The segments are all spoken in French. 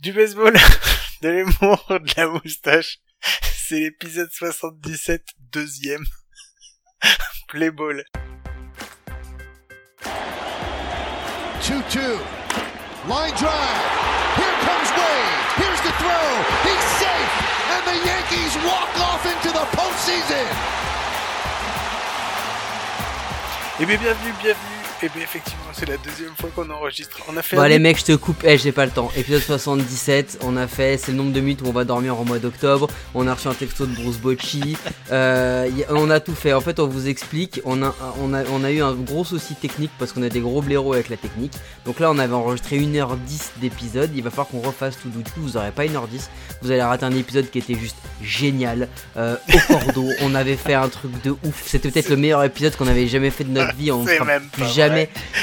Du baseball, de l'humour, de la moustache. C'est l'épisode 77, deuxième. Play ball. 2-2. Line drive. Here comes Wade. Here's the throw. He's safe. And the Yankees walk off into the postseason. Eh bien, bienvenue, bienvenue. Eh bien, effectivement, c'est la deuxième fois qu'on enregistre. On a fait Bon allez mec je te coupe, eh j'ai pas le temps. Épisode 77, on a fait, c'est le nombre de minutes où on va dormir en mois d'octobre. On a reçu un texto de Bruce Bocci. Euh, y- on a tout fait. En fait on vous explique, on a, on a, on a eu un gros souci technique parce qu'on a des gros blaireaux avec la technique. Donc là on avait enregistré 1h10 d'épisode. Il va falloir qu'on refasse tout. Du coup vous aurez pas 1h10. Vous allez rater un épisode qui était juste génial. Euh, au cordeau, on avait fait un truc de ouf. C'était peut-être le meilleur épisode qu'on avait jamais fait de notre vie. On même pas jamais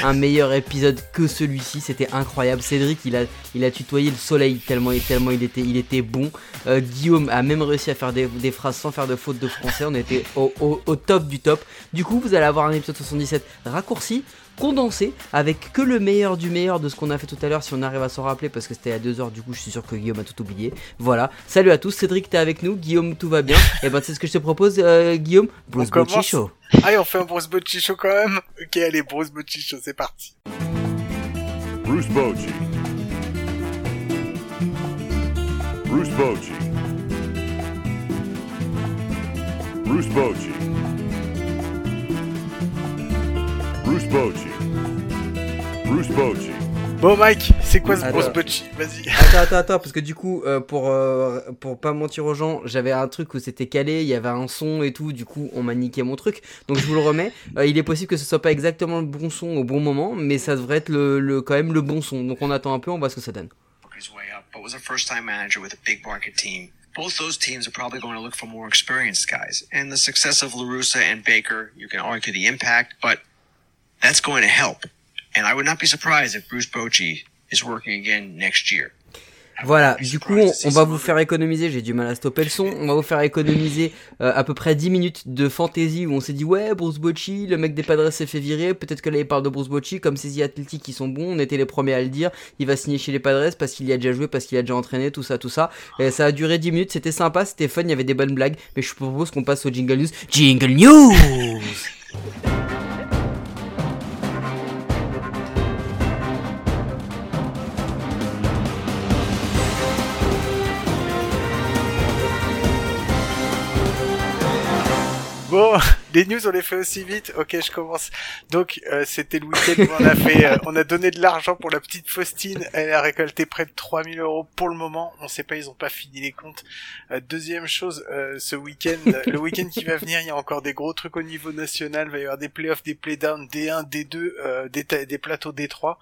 un meilleur épisode que celui-ci. C'était incroyable. Cédric, il a, il a tutoyé le soleil tellement, tellement il, était, il était bon. Euh, Guillaume a même réussi à faire des, des phrases sans faire de faute de français. On était au, au- au top du top. Du coup, vous allez avoir un épisode 77 raccourci. Condensé avec que le meilleur du meilleur de ce qu'on a fait tout à l'heure si on arrive à s'en rappeler parce que c'était à 2 heures du coup je suis sûr que Guillaume a tout oublié voilà salut à tous Cédric t'es avec nous Guillaume tout va bien et ben c'est ce que je te propose euh, Guillaume Bruce. Bocci Show. Allez, on fait un Bruce Bocci show quand même. Ok, allez, Bruce Bocci show, c'est parti. Bruce Bochy. Bruce Bochy. Bruce Bochy. Bruce Bochy. Bruce Bochy. Bon, Mike, c'est quoi ce. Bruce Bocci Vas-y. Attends, attends, attends, parce que du coup, euh, pour, euh, pour pas mentir aux gens, j'avais un truc où c'était calé, il y avait un son et tout, du coup, on m'a niqué mon truc. Donc je vous le remets. Euh, il est possible que ce soit pas exactement le bon son au bon moment, mais ça devrait être le, le- quand même le bon son. Donc on attend un peu, on voit ce que ça donne. work his way up, but was a first time manager with a big market team? Both those teams are probably going to look for more experienced guys. And the success of LaRussa and Baker, you can argue the impact, but that's going to help. And I would not be surprised if Bruce Bochy is working again next year. Voilà, du coup, on, va vous faire économiser, j'ai du mal à stopper le son, on va vous faire économiser euh, à peu près 10 minutes de fantaisie où on s'est dit ouais, Bruce Bocci, le mec des Padres s'est fait virer, peut-être que là il parle de Bruce Bocci, comme ces Athletic qui sont bons, on était les premiers à le dire, il va signer chez les Padres parce qu'il y a déjà joué, parce qu'il a déjà entraîné, tout ça, tout ça. Et ça a duré 10 minutes, c'était sympa, c'était fun, il y avait des bonnes blagues, mais je propose qu'on passe au Jingle News. Jingle News Bon, les news on les fait aussi vite. Ok, je commence. Donc euh, c'était le week-end où on a fait, euh, on a donné de l'argent pour la petite Faustine. Elle a récolté près de 3000 euros pour le moment. On sait pas, ils ont pas fini les comptes. Euh, deuxième chose, ce week-end, le week-end qui va venir, il y a encore des gros trucs au niveau national. Il va y avoir des playoffs, des playdowns, D1, D2, euh, des, des plateaux D3.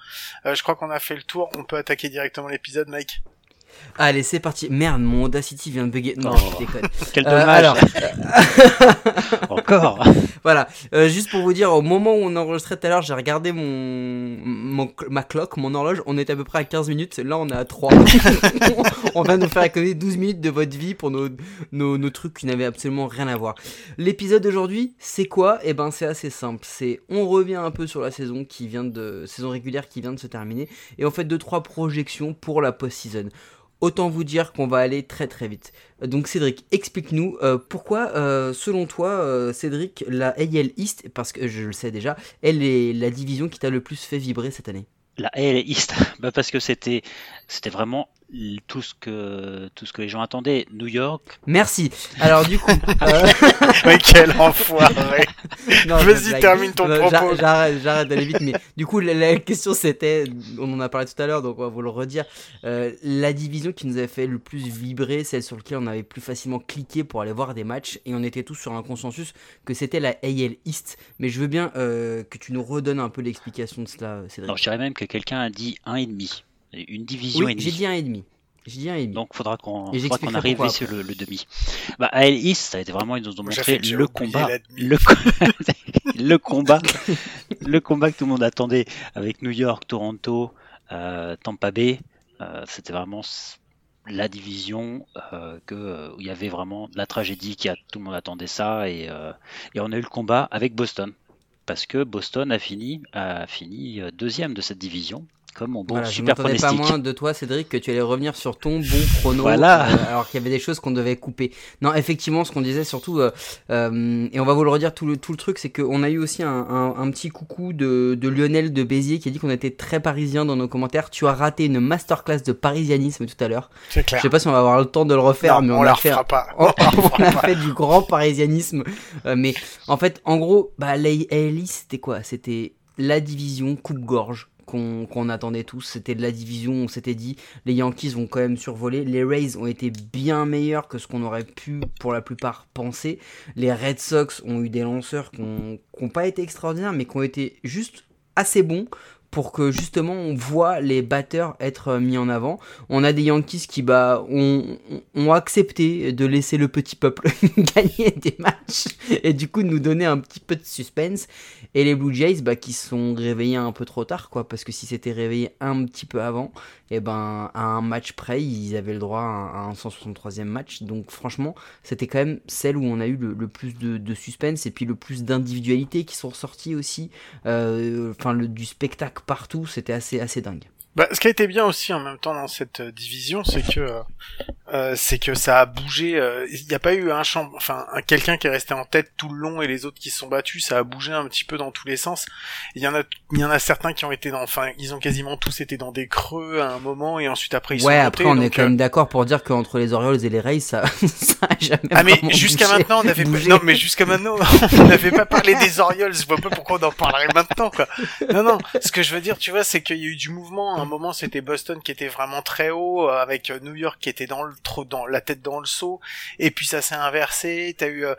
Euh, je crois qu'on a fait le tour. On peut attaquer directement l'épisode, Mike. Allez, c'est parti. Merde, mon Audacity vient de bugger. Non, Oh. je déconne. Quel Euh, dommage. alors, Encore. Voilà, euh, juste pour vous dire, au moment où on enregistrait tout à l'heure, j'ai regardé mon, mon ma clock, mon horloge, on était à peu près à 15 minutes, là on est à 3. on va nous faire économiser 12 minutes de votre vie pour nos, nos, nos trucs qui n'avaient absolument rien à voir. L'épisode d'aujourd'hui, c'est quoi? Eh ben c'est assez simple, c'est on revient un peu sur la saison qui vient de saison régulière qui vient de se terminer et on fait deux trois projections pour la post-season. Autant vous dire qu'on va aller très très vite. Donc Cédric, explique-nous euh, pourquoi, euh, selon toi, euh, Cédric, la AL East, parce que je le sais déjà, elle est la division qui t'a le plus fait vibrer cette année? La AL East, bah parce que c'était c'était vraiment tout ce que tout ce que les gens attendaient. New York, Merci. Alors du coup, euh, Mais quel enfoiré non, je Vas-y, termine ton Euh, propos. j'a- J'arrête, j'arrête d'aller vite, mais du coup, la, la question c'était, on en a parlé tout à l'heure, donc on va vous le redire. euh, la division qui nous avait fait le plus vibrer, celle sur laquelle on avait plus facilement cliqué pour aller voir des matchs, et on était tous sur un consensus que c'était la AL East. Mais je veux bien euh, que tu nous redonnes un peu l'explication de cela, Cédric. alors je dirais même que quelqu'un a dit un et demi, une division oui, et j'ai dit un et demi. J'ai dit un et demi. Donc faudra qu'on arrive sur le, le demi. Bah AL East, ça a été vraiment ils nous ont montré le combat, le, co- le combat, le combat que tout le monde attendait avec New York, Toronto, euh, Tampa Bay. Euh, C'était vraiment la division euh, que où il y avait vraiment la tragédie qui a tout le monde attendait ça et, euh, et on a eu le combat avec Boston parce que Boston a fini a fini deuxième de cette division comme mon bon Voilà, je super m'attendais pas pronostic. moins de toi, Cédric, que tu allais revenir sur ton bon prono, Voilà. euh, alors qu'il y avait des choses qu'on devait couper. Non, effectivement, ce qu'on disait surtout, euh, euh, et on va vous le redire tout le, tout le truc, c'est qu'on a eu aussi un, un- un petit coucou de, de Lionel de Béziers qui a dit qu'on était très parisien dans nos commentaires. Tu as raté une masterclass de parisianisme tout à l'heure. C'est Je clair. sais pas si on va avoir le temps de le refaire, Non, mais on, on, la fait. refera pas. On a fait du grand parisianisme. Euh, mais en fait, en gros, bah, la ALI, c'était quoi? C'était la division coupe-gorge qu'on attendait tous. C'était de la division, on s'était dit, les Yankees vont quand même survoler. Les Rays ont été bien meilleurs que ce qu'on aurait pu, pour la plupart, penser. Les Red Sox ont eu des lanceurs qui n'ont pas été extraordinaires, mais qui ont été juste assez bons pour que justement on voit les batteurs être euh, mis en avant. On a des Yankees qui bah ont, accepté de laisser le petit peuple gagner des matchs et du coup nous donner un petit peu de suspense. Et les Blue Jays bah qui sont réveillés un peu trop tard quoi parce que si c'était réveillé un petit peu avant, et ben à un match près ils avaient le droit à un 163e match. Donc franchement c'était quand même celle où on a eu le, plus de, suspense et puis le plus d'individualités qui sont ressorties aussi. Euh, Enfin le du spectacle partout, c'était assez assez dingue. Bah, ce qui a été bien aussi en même temps dans cette euh, division, c'est que euh, euh, c'est que ça a bougé. euh, Il n'y a pas eu un champ, enfin un- quelqu'un qui est resté en tête tout le long et les autres qui se sont battus. Ça a bougé un petit peu dans tous les sens. Il y en a, il y en a certains qui ont été dans, enfin ils ont quasiment tous été dans des creux à un moment et ensuite après ils sont ouais, montés, après on est quand euh, même d'accord pour dire qu'entre les Orioles et les Rays, ça, ça a jamais Ah mais jusqu'à maintenant on avait pas... non mais jusqu'à maintenant on n'avait pas parlé des Orioles je vois pas pourquoi on en parlerait maintenant quoi non non ce que je veux dire tu vois c'est qu'il y a eu du mouvement à un moment c'était Boston qui était vraiment très haut euh, avec euh, New York qui était dans le trop dans la tête dans le seau. Et puis ça s'est inversé. T'as eu euh,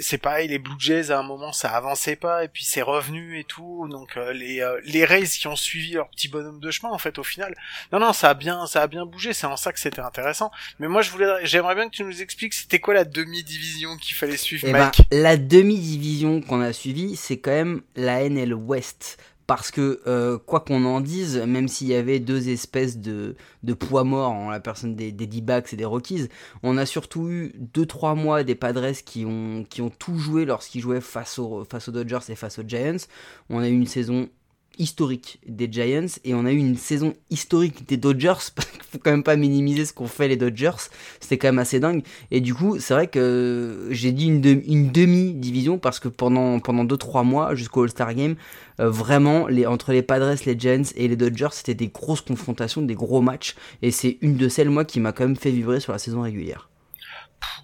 c'est pareil les Blue Jays à un moment ça avançait pas. Et puis c'est revenu et tout. Donc les les Rays qui ont suivi leur petit bonhomme de chemin en fait au final. Non non ça a bien ça a bien bougé. C'est en ça que c'était intéressant. Mais moi je voulais j'aimerais bien que tu nous expliques c'était quoi la demi-division qu'il fallait suivre Eh ben, la demi-division qu'on a suivie, c'est quand même la NL West. Parce que, euh, quoi qu'on en dise, même s'il y avait deux espèces de, poids morts en la personne des, des D-backs et des Rockies, on a surtout eu 2-3 mois des Padres qui ont, qui ont tout joué lorsqu'ils jouaient face, au, face aux Dodgers et face aux Giants. On a eu une saison historique des Giants et on a eu une saison historique des Dodgers. Parce qu'il faut quand même pas minimiser ce qu'ont fait les Dodgers. C'était quand même assez dingue. Et du coup c'est vrai que j'ai dit une, de- une demi division parce que pendant pendant 2-3 mois jusqu'au All-Star Game euh, vraiment les, entre les Padres les Giants et les Dodgers c'était des grosses confrontations des gros matchs. Et c'est une de celles moi qui m'a quand même fait vibrer sur la saison régulière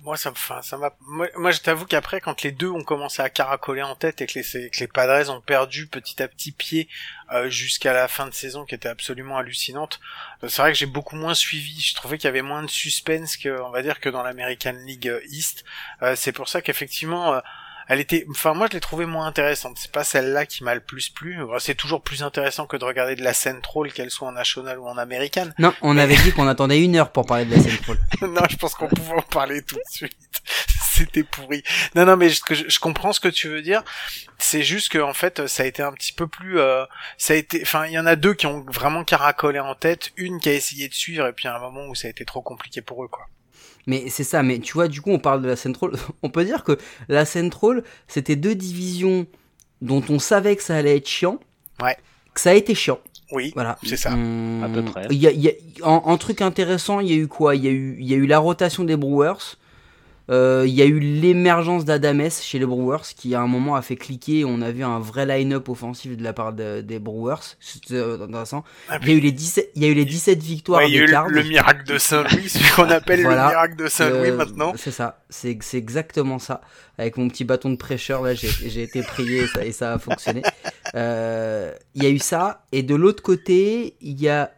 moi ça me ça m'a moi, je t'avoue qu'après quand les deux ont commencé à caracoler en tête et que les que les Padres ont perdu petit à petit pied euh, jusqu'à la fin de saison qui était absolument hallucinante euh, c'est vrai que j'ai beaucoup moins suivi. Je trouvais qu'il y avait moins de suspense que on va dire que dans l'American League euh, East. C'est pour ça qu'effectivement elle était enfin moi je l'ai trouvée moins intéressante c'est pas celle-là qui m'a le plus plu c'est toujours plus intéressant que de regarder de la Central qu'elle soit en national ou en américaine non on avait dit qu'on attendait une heure pour parler de la Central non, je pense qu'on pouvait en parler tout de suite. C'était pourri. Non, non, mais je, je, je comprends ce que tu veux dire. C'est juste que en fait, ça a été un petit peu plus. euh, ça a été. Enfin, il y en a deux qui ont vraiment caracolé en tête. Une qui a essayé de suivre, et puis un moment où ça a été trop compliqué pour eux, quoi. Mais c'est ça, mais tu vois, du coup, on parle de la Central. On peut dire que la Central, c'était deux divisions dont on savait que ça allait être chiant. Ouais. Que ça a été chiant. Oui. Voilà. C'est ça. À peu près. Il y a, il y a- en, en truc intéressant, il y a eu quoi? Il y a eu, il y a eu la rotation des Brewers. Euh, Il y a eu l'émergence d'Adames chez les Brewers qui à un moment a fait cliquer. On a vu un vrai line-up offensif de la part de- des Brewers. C'était euh, intéressant. Ah, Il y a eu les 17, il y a eu les 17 victoires Ouais, il y a des eu Cards. le, le miracle de Saint-Louis, celui qu'on appelle Voilà. le miracle de Saint-Louis Euh, maintenant. C'est ça, c'est c'est exactement ça. Avec mon petit bâton de prêcheur, là, j'ai j'ai été prié et ça, et ça a fonctionné. Euh, Il y a eu ça, et de l'autre côté, il y a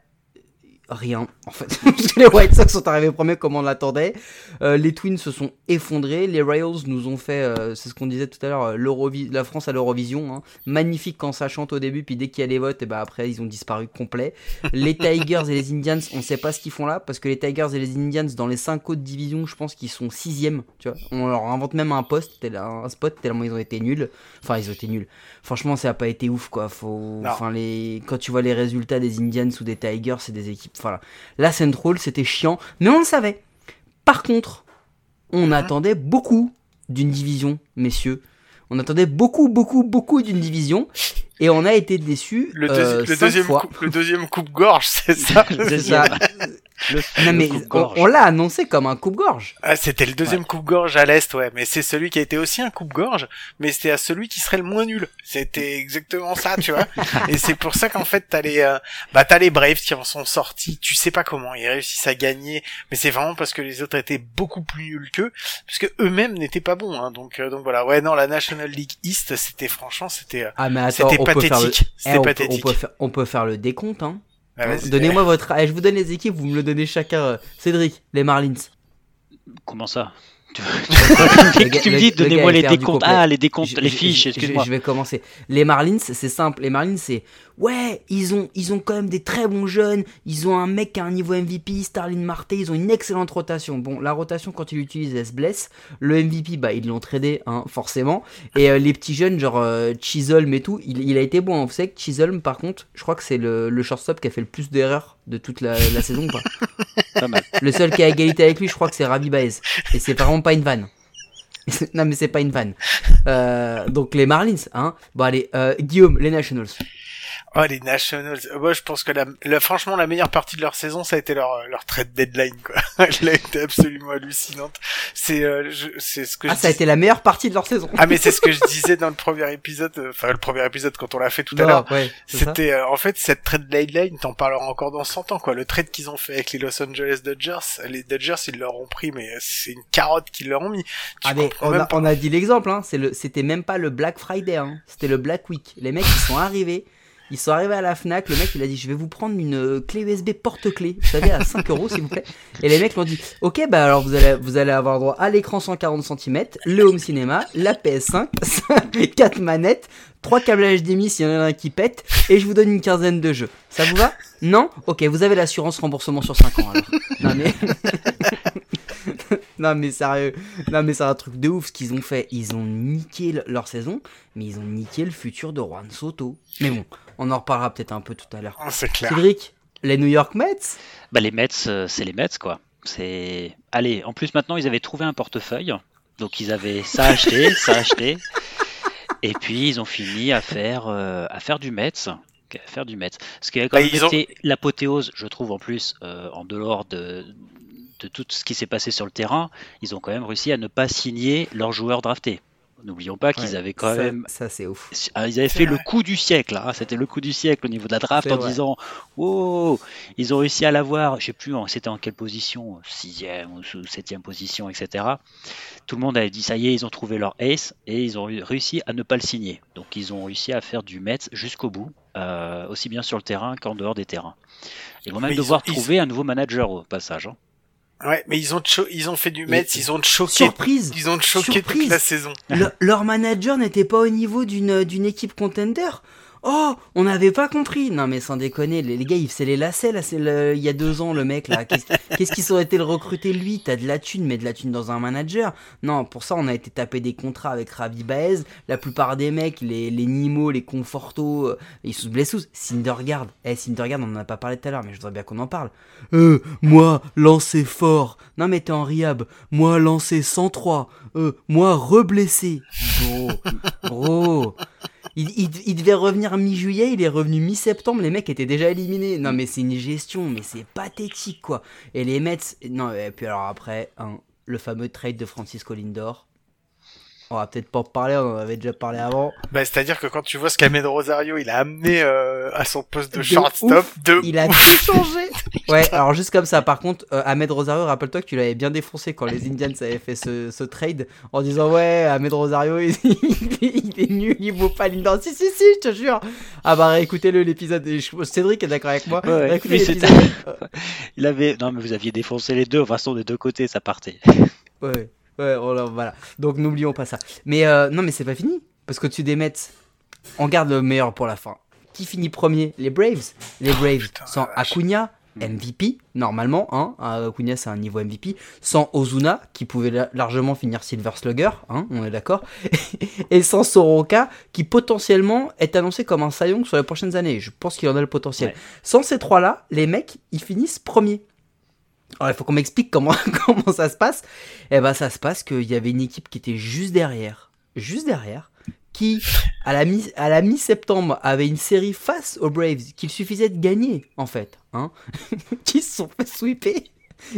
rien, en fait. Parce que les White Sox sont arrivés premiers comme on l'attendait. Euh, les Twins se sont effondrés. Les Royals nous ont fait, euh, c'est ce qu'on disait tout à l'heure, euh, la France à l'Eurovision. hein. Magnifique quand ça chante au début, puis dès qu'il y a les votes, et ben après ils ont disparu complet. Les Tigers et les Indians, on sait pas ce qu'ils font là, parce que les Tigers et les Indians, dans les 5 autres divisions, je pense qu'ils sont sixième. Tu vois, on leur invente même un poste, un spot tellement ils ont été nuls. Enfin, ils ont été nuls. Franchement, ça a pas été ouf, quoi. Faut, enfin les, quand tu vois les résultats des Indians ou des Tigers, c'est des équipes. Voilà. La Central, c'était chiant, mais on le savait. Par contre, on attendait beaucoup d'une division, messieurs. On attendait beaucoup, beaucoup, beaucoup d'une division. Et on a été déçus Le, euh, le deuxième fois. coup, le deuxième coupe-gorge, c'est ça. C'est ça. Le, Non mais on, on l'a annoncé comme un coupe-gorge. Ah, c'était le deuxième coupe-gorge à l'Est, ouais. Mais c'est celui qui a été aussi un coupe-gorge, mais c'était à celui qui serait le moins nul. C'était exactement ça, tu vois. Et c'est pour ça qu'en fait, t'as les, euh, bah, t'as les Braves qui en sont sortis. Tu sais pas comment. Ils réussissent à gagner. Mais c'est vraiment parce que les autres étaient beaucoup plus nuls qu'eux. Parce que eux-mêmes n'étaient pas bons, hein. Donc, euh, donc voilà. Ouais, non, la National League East, c'était franchement, c'était, euh, Ah mais attends, c'était on peut faire le... pathétique. Eh, C'était on, peut, on, pathétique. peut faire, on peut faire le décompte. Hein. Ah. Donnez-moi votre... Eh, je vous donne les équipes, vous me le donnez chacun. euh, Cédric, les Marlins. Comment ça? Tu, me dis, donnez-moi les décomptes. Ah, les décomptes, Je- les fiches, je- excuse-moi. Je, vais commencer. Les Marlins, c'est simple. Les Marlins, c'est ouais, ils ont, ils ont quand même des très bons jeunes. Ils ont un mec qui a un niveau MVP, Starlin Marte. Ils ont une excellente rotation. Bon, la rotation quand ils l'utilisent, elle se blesse. Le MVP, bah ils l'ont tradé, hein, forcément. Et euh, les petits jeunes, genre euh, Chisholm et tout, il, il a été bon. Vous savez que Chisholm, par contre, je crois que c'est le, le shortstop qui a fait le plus d'erreurs de toute la, la saison. Pas mal. Le seul qui a égalité avec lui, je crois que c'est Ravi Baez. Et c'est vraiment pas une vanne. non, mais c'est pas une vanne. Euh, donc les Marlins, hein. Bon, allez, euh, Guillaume, les Nationals. Oh, les Nationals. Euh, Moi, je pense que la, la- franchement, la meilleure partie de leur saison, ça a été leur, leur trade deadline, quoi. Elle a été absolument hallucinante. C'est, euh, c'est ce que Ah, je ça a été la meilleure partie de leur saison. Ah, mais c'est ce que je disais dans le premier épisode, euh, enfin, le premier épisode quand on l'a fait tout à l'heure. Ouais. C'était, euh, en fait, cette trade deadline, t'en parleras encore dans 100 ans, quoi. Le trade qu'ils ont fait avec les Los Angeles Dodgers, les Dodgers, ils leur ont pris, mais c'est une carotte qu'ils leur ont mis. Tu Ah, mais on même a, pas. on a dit l'exemple, hein. C'est le, c'était même pas le Black Friday, hein. C'était le Black Week. Les mecs, ils sont arrivés. Ils sont arrivés à la Fnac, le mec il a dit je vais vous prendre une euh, clé USB porte-clé, vous savez à 5 euros s'il vous plaît. Et les mecs l'ont dit ok bah alors vous allez, vous allez avoir droit à l'écran 140 cm, le home cinéma, la PS5, 4 manettes, 3 câbles HDMI s'il y en a un qui pète, et je vous donne une quinzaine de jeux. Ça vous va? Non? Ok vous avez l'assurance remboursement sur 5 ans alors. Non mais... non mais sérieux, non mais c'est un truc de ouf ce qu'ils ont fait. Ils ont niqué le- leur saison, mais ils ont niqué le futur de Juan Soto. Mais bon, on en reparlera peut-être un peu tout à l'heure. Ah, c'est clair. Cédric, les New York Mets? Bah, les Mets, euh, c'est les Mets, quoi. C'est. Allez, en plus, maintenant, ils avaient trouvé un portefeuille. Donc, ils avaient ça acheté, ça acheté. Et puis, ils ont fini à faire, euh, à faire du Mets. À faire du Mets. Ce qui a quand Bah, même ont- l'apothéose, je trouve, en plus, euh, en dehors de, de tout ce qui s'est passé sur le terrain, ils ont quand même réussi à ne pas signer leurs joueurs draftés. N'oublions pas qu'ils Ouais, avaient quand ça, même Ça c'est ouf. ah, Ils avaient fait le coup du siècle, hein. c'était le coup du siècle au niveau de la draft en vrai. disant Oh, ils ont réussi à l'avoir, je sais plus, en- c'était en quelle position, sixième ou sous- septième position, etc. Tout le monde avait dit ça y est, ils ont trouvé leur ace et ils ont réussi à ne pas le signer. Donc ils ont réussi à faire du Mets jusqu'au bout, euh, aussi bien sur le terrain qu'en dehors des terrains. Ils vont même Mais ils devoir ils- trouver un nouveau manager au passage. hein. Ouais, mais ils ont, ils ont fait du Mets, ils ont choqué, Surprise ils ont choqué toute la saison. Le- Leur manager n'était pas au niveau d'une d'une équipe contender Oh, on n'avait pas compris. Non mais sans déconner, les, gars, il faisait les lacets là, il y a deux ans le mec là. Qu'est-ce qu'est-ce qu'il aurait été le recruter lui? T'as de la thune, mais de la thune dans un manager. Non, pour ça on a été taper des contrats avec Ravi Baez. La plupart des mecs, les, les Nimo, les Conforto, euh, ils sont blessés. Syndergaard, eh Syndergaard, on en a pas parlé tout à l'heure, mais je voudrais bien qu'on en parle. Euh, moi, lancer fort. Non mais t'es en riab. Moi, lancer 103. Euh, moi, reblessé. Gros, gros. Il, devait revenir mi-juillet, il est revenu mi-septembre, les mecs étaient déjà éliminés. Non mais c'est une gestion, mais c'est pathétique quoi. Et les Mets, non et puis alors après, hein, le fameux trade de Francisco Lindor. On va peut-être pas en parler, on en avait déjà parlé avant. Bah, c'est-à-dire que quand tu vois ce qu'Ahmed Rosario, il a amené euh, à son poste de, De shortstop, ouf. de Il a tout changé. Ouais, alors juste comme ça, par contre, euh, Ahmed Rosario, rappelle-toi que tu l'avais bien défoncé quand les Indians avaient fait ce, ce trade en disant ouais, Ahmed Rosario, il, il est, il est nul, il vaut pas Lindor. Si, si, si, je te jure. Ah bah écoutez-le l'épisode. Cédric est d'accord avec moi. Ouais, ouais. Il avait... Non mais vous aviez défoncé les deux, de toute façon des deux côtés ça partait. Ouais, ouais, voilà, voilà. Donc n'oublions pas ça. Mais euh, non, mais c'est pas fini. Parce que tu des Mets, on garde le meilleur pour la fin. Qui finit premier? Les Braves. Les Braves putain, sans. Acuna, MVP, normalement. Hein, Acuna, c'est un niveau MVP. Sans Ozuna, qui pouvait la- largement finir Silver Slugger. Hein, on est d'accord. Et sans Soroka, qui potentiellement est annoncé comme un Cy Young sur les prochaines années. Je pense qu'il en a le potentiel. Ouais. Sans ces trois-là, les mecs, ils finissent premiers. Alors, il faut qu'on m'explique comment, comment ça se passe. Eh ben, ça se passe qu'il y avait une équipe qui était juste derrière. Juste derrière. qui, à la mi- à la mi-septembre, avait une série face aux Braves qu'il suffisait de gagner, en fait, hein, qui se sont fait sweeper,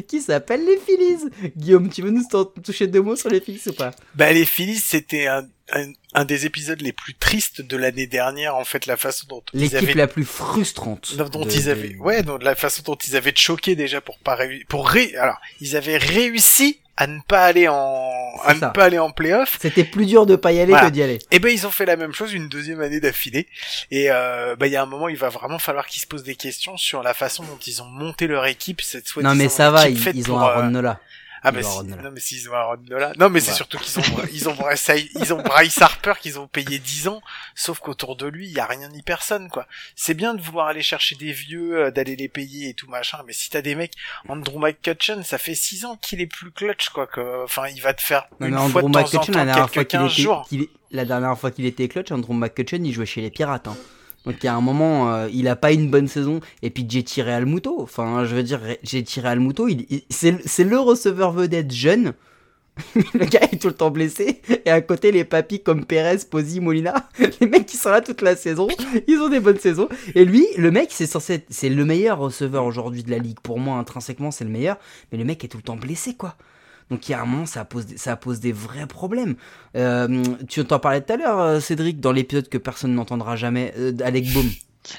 qui s'appellent les Phillies. Guillaume, tu veux nous toucher deux mots sur les Phillies ou pas? Bah les Phillies, c'était un, un, un des épisodes les plus tristes de l'année dernière, en fait, la façon dont ils L'équipe avaient la plus frustrante. dont dont de- ils avaient ouais donc la façon dont ils avaient choqué déjà pour pas réussir pour ré... alors ils avaient réussi à ne pas aller en à ne pas aller en playoff C'était plus dur de pas y aller Voilà. que d'y aller. et ben ils ont fait la même chose une deuxième année d'affilée et euh, bah il y a un moment il va vraiment falloir qu'ils se posent des questions sur la façon dont ils ont monté leur équipe cette fois Non mais ça va, ils, ils ont Aaron Nola. Ah bah si, non mais s'ils ont Aaron Nola non mais c'est Ouais. surtout qu'ils ont ils ont Bryce ils ont Bryce Harper qu'ils ont payé 10 ans sauf qu'autour de lui il y a rien ni personne quoi c'est bien de vouloir aller chercher des vieux euh, d'aller les payer et tout machin mais si t'as des mecs Andrew McCutcheon ça fait 6 ans qu'il est plus clutch quoi que enfin il va te faire Non, une mais fois Andrew de temps en McCutcheon, la temps dernière, fois qu'il 15 était, la dernière fois qu'il était clutch, Andrew McCutcheon, il jouait chez les Pirates. hein. Donc il y a un moment, euh, il a pas une bonne saison. Et puis j'ai tiré Almuto. Enfin, je veux dire, j'ai tiré Almuto. Il, il- c'est le receveur vedette jeune. le gars est tout le temps blessé. Et à côté, les papis comme Perez, Pozzi, Molina. Les mecs qui sont là toute la saison. Ils ont des bonnes saisons. Et lui, le mec, c'est censé c'est le meilleur receveur aujourd'hui de la ligue. Pour moi, intrinsèquement, c'est le meilleur. Mais le mec est tout le temps blessé, quoi. Donc il ça pose, ça pose des vrais problèmes. Euh, tu t'en parlais tout à l'heure, euh, Cédric, dans l'épisode que personne n'entendra jamais, euh, Alec Baum.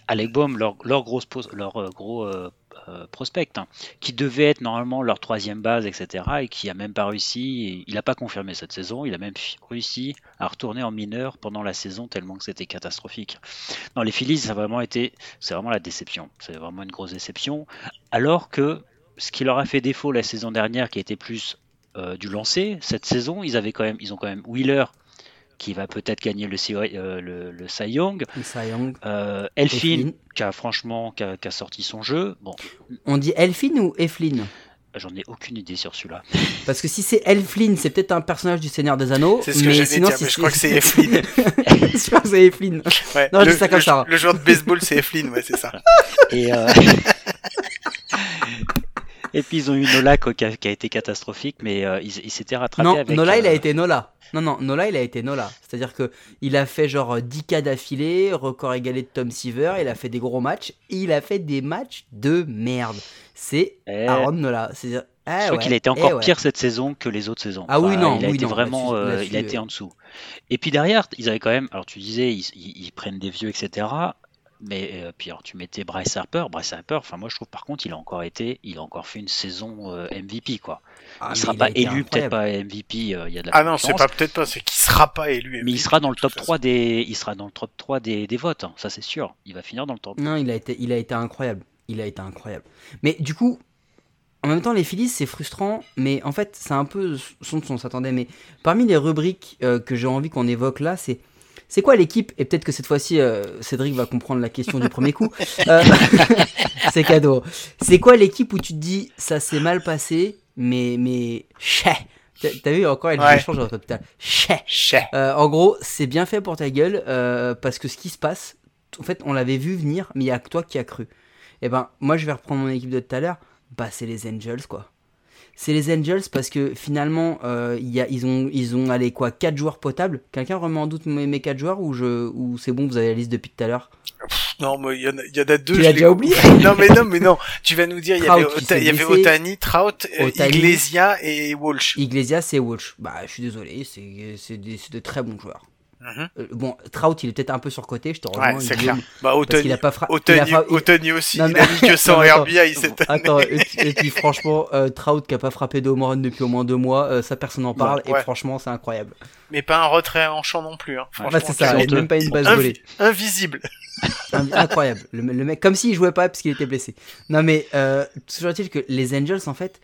Alec Baum, leur, leur, leur euh, gros euh, euh, prospect, hein, qui devait être normalement leur troisième base, etc., et qui a même pas réussi. il n'a pas confirmé cette saison. Il a même réussi à retourner en mineur pendant la saison, tellement que c'était catastrophique. Non, les Phillies, ça vraiment été, c'est vraiment la déception. C'est vraiment une grosse déception. Alors que ce qui leur a fait défaut la saison dernière, qui était plus euh, du lancer, cette saison, ils avaient quand même, ils ont quand même Wheeler qui va peut-être gagner le, Cy- euh, le, le Cy Young. Cy Young. Euh, Elfin, Eflin. qui a franchement qui a, qui a sorti son jeu. Bon, On dit Elfin ou Eflin? J'en ai aucune idée sur celui-là. Parce que si c'est Elflin, c'est peut-être un personnage du Seigneur des Anneaux. c'est ce que mais j'allais sinon, dire si mais je crois que c'est Eflin je crois que c'est Eflin. ouais. Non, je le, dis ça comme le- ça. le joueur de baseball c'est Eflin ouais c'est ça Et, euh, Et puis ils ont eu Nola qui, a, qui a été catastrophique, mais euh, ils s'étaient rattrapés Non, avec. Nola, il a euh, été Nola. Non, non, Nola, il a été Nola. C'est-à-dire que il a fait genre euh, 10 cas d'affilée, record égalé de Tom Seaver, il a fait des gros matchs, et il a fait des matchs de merde. C'est eh, Aaron Nola. C'est-à-dire, ah je crois ouais, qu'il a été eh encore ouais. pire cette saison que les autres saisons. Ah oui, non, il a oui, été non, vraiment, euh, il a été euh. en dessous. Et puis derrière, ils avaient quand même, alors tu disais, ils, ils- ils prennent des vieux, etc. Mais euh, puis alors tu mettais Bryce Harper, Bryce Harper. Enfin moi je trouve par contre il a encore été, il a encore fait une saison euh, MVP quoi. Ah, il sera pas élu, peut-être pas MVP. euh, Il y a de la ah non c'est pas peut-être pas c'est qu'il sera pas élu Mais il MVP, sera dans le top façon. 3 des, il sera dans le top 3 des, des votes, hein, ça c'est sûr. Il va finir dans le top. Non, il a été, il a été incroyable. Il a été incroyable. Mais du coup, en même temps, les Phillies, c'est frustrant, mais en fait, c'est un peu ce dont on s'attendait. Mais parmi les rubriques euh, que j'ai envie qu'on évoque là, c'est c'est quoi l'équipe? Et peut-être que cette fois-ci, euh, Cédric va comprendre la question du premier coup. Euh, c'est cadeau. C'est quoi l'équipe où tu te dis ça s'est mal passé, mais mais T'as vu encore, elle Ouais. change. Chais Chais. euh, en gros, c'est bien fait pour ta gueule, euh, parce que ce qui se passe, en fait, on l'avait vu venir, mais il y a que toi qui as cru. Et ben, moi, je vais reprendre mon équipe de tout à l'heure. Bah, c'est les Angels, quoi. C'est les Angels parce que finalement, euh, il y a, ils ont, ils ont, allé quoi, 4 joueurs potables? Quelqu'un remet en doute mes, mes 4 joueurs ou, je, ou c'est bon, vous avez la liste depuis tout à l'heure? Non, mais il y en a, y en a deux. Tu l'as déjà oublié? Non, mais non, mais non. Tu vas nous dire, il y avait, Ota- y. Otani, Trout, euh, Ohtani. Iglesias et Walsh. Iglesias et Walsh. Bah, je suis désolé, c'est, c'est, des, c'est de très bons joueurs. Mhm. Euh, bon, Trout, il est peut-être un peu surcoté, je te rejoins. Ouais, c'est clair. Bah, Parce qu'il Otani, a pas fra- il a fra- il- Otani aussi, Non, il mais- a mis que 100 Non, mais attends. RBI cette année. Attends, et, puis- et puis franchement, euh, Trout qui a pas frappé de home run depuis au moins deux mois, euh, ça personne n'en parle, et Ouais. franchement, c'est incroyable. Mais pas un retrait en champ non plus, hein. Ouais, Franchement, c'est ça, et même pas une base Invi- volée. invisible. Incroyable. Le, le mec, comme s'il jouait pas parce qu'il était blessé. Non, mais euh, toujours est-il que les Angels, en fait,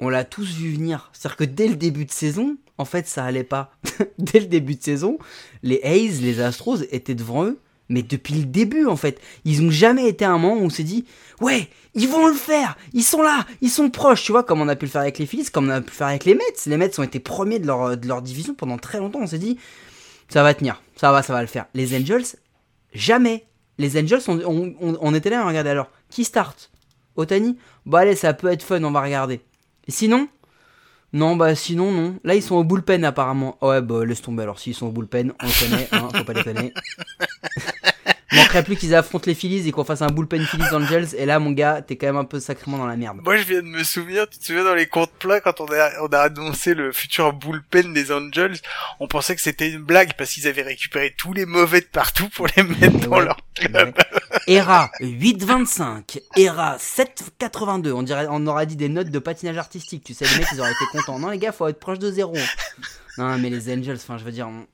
on l'a tous vu venir. C'est-à-dire que dès le début de saison, en fait, ça allait pas. dès le début de saison, les A's, les Astros étaient devant eux. Mais depuis le début, en fait, ils ont jamais été à un moment où on s'est dit, ouais, ils vont le faire, ils sont là, ils sont proches, tu vois, comme on a pu le faire avec les Phillies, comme on a pu le faire avec les Mets. Les Mets ont été premiers de leur, de leur division pendant très longtemps. On s'est dit, ça va tenir, ça va, ça va le faire. Les Angels, jamais. Les Angels, on, était là, on regardait alors. Qui start? Otani Bah allez, ça peut être fun, on va regarder. Sinon, Non, bah sinon, non. Là, ils sont au bullpen apparemment. Ouais, bah laisse tomber. Alors, s'ils sont au bullpen, on le connaît, hein, faut pas déconner. Manquerait plus qu'ils affrontent les Phillies et qu'on fasse un bullpen Phillies Angels. Et là, mon gars, t'es quand même un peu sacrément dans la merde. Moi, je viens de me souvenir, tu te souviens dans les comptes plats, quand on a, on a annoncé le futur bullpen des Angels, on pensait que c'était une blague parce qu'ils avaient récupéré tous les mauvais de partout pour les mettre dans Ouais. leur club. ERA 8,25. ERA 7,82. On dirait, on aurait dit des notes de patinage artistique. Tu sais, les mecs, ils auraient été contents. Non, les gars, faut être proche de zéro. Non, mais les Angels, enfin, je veux dire, on,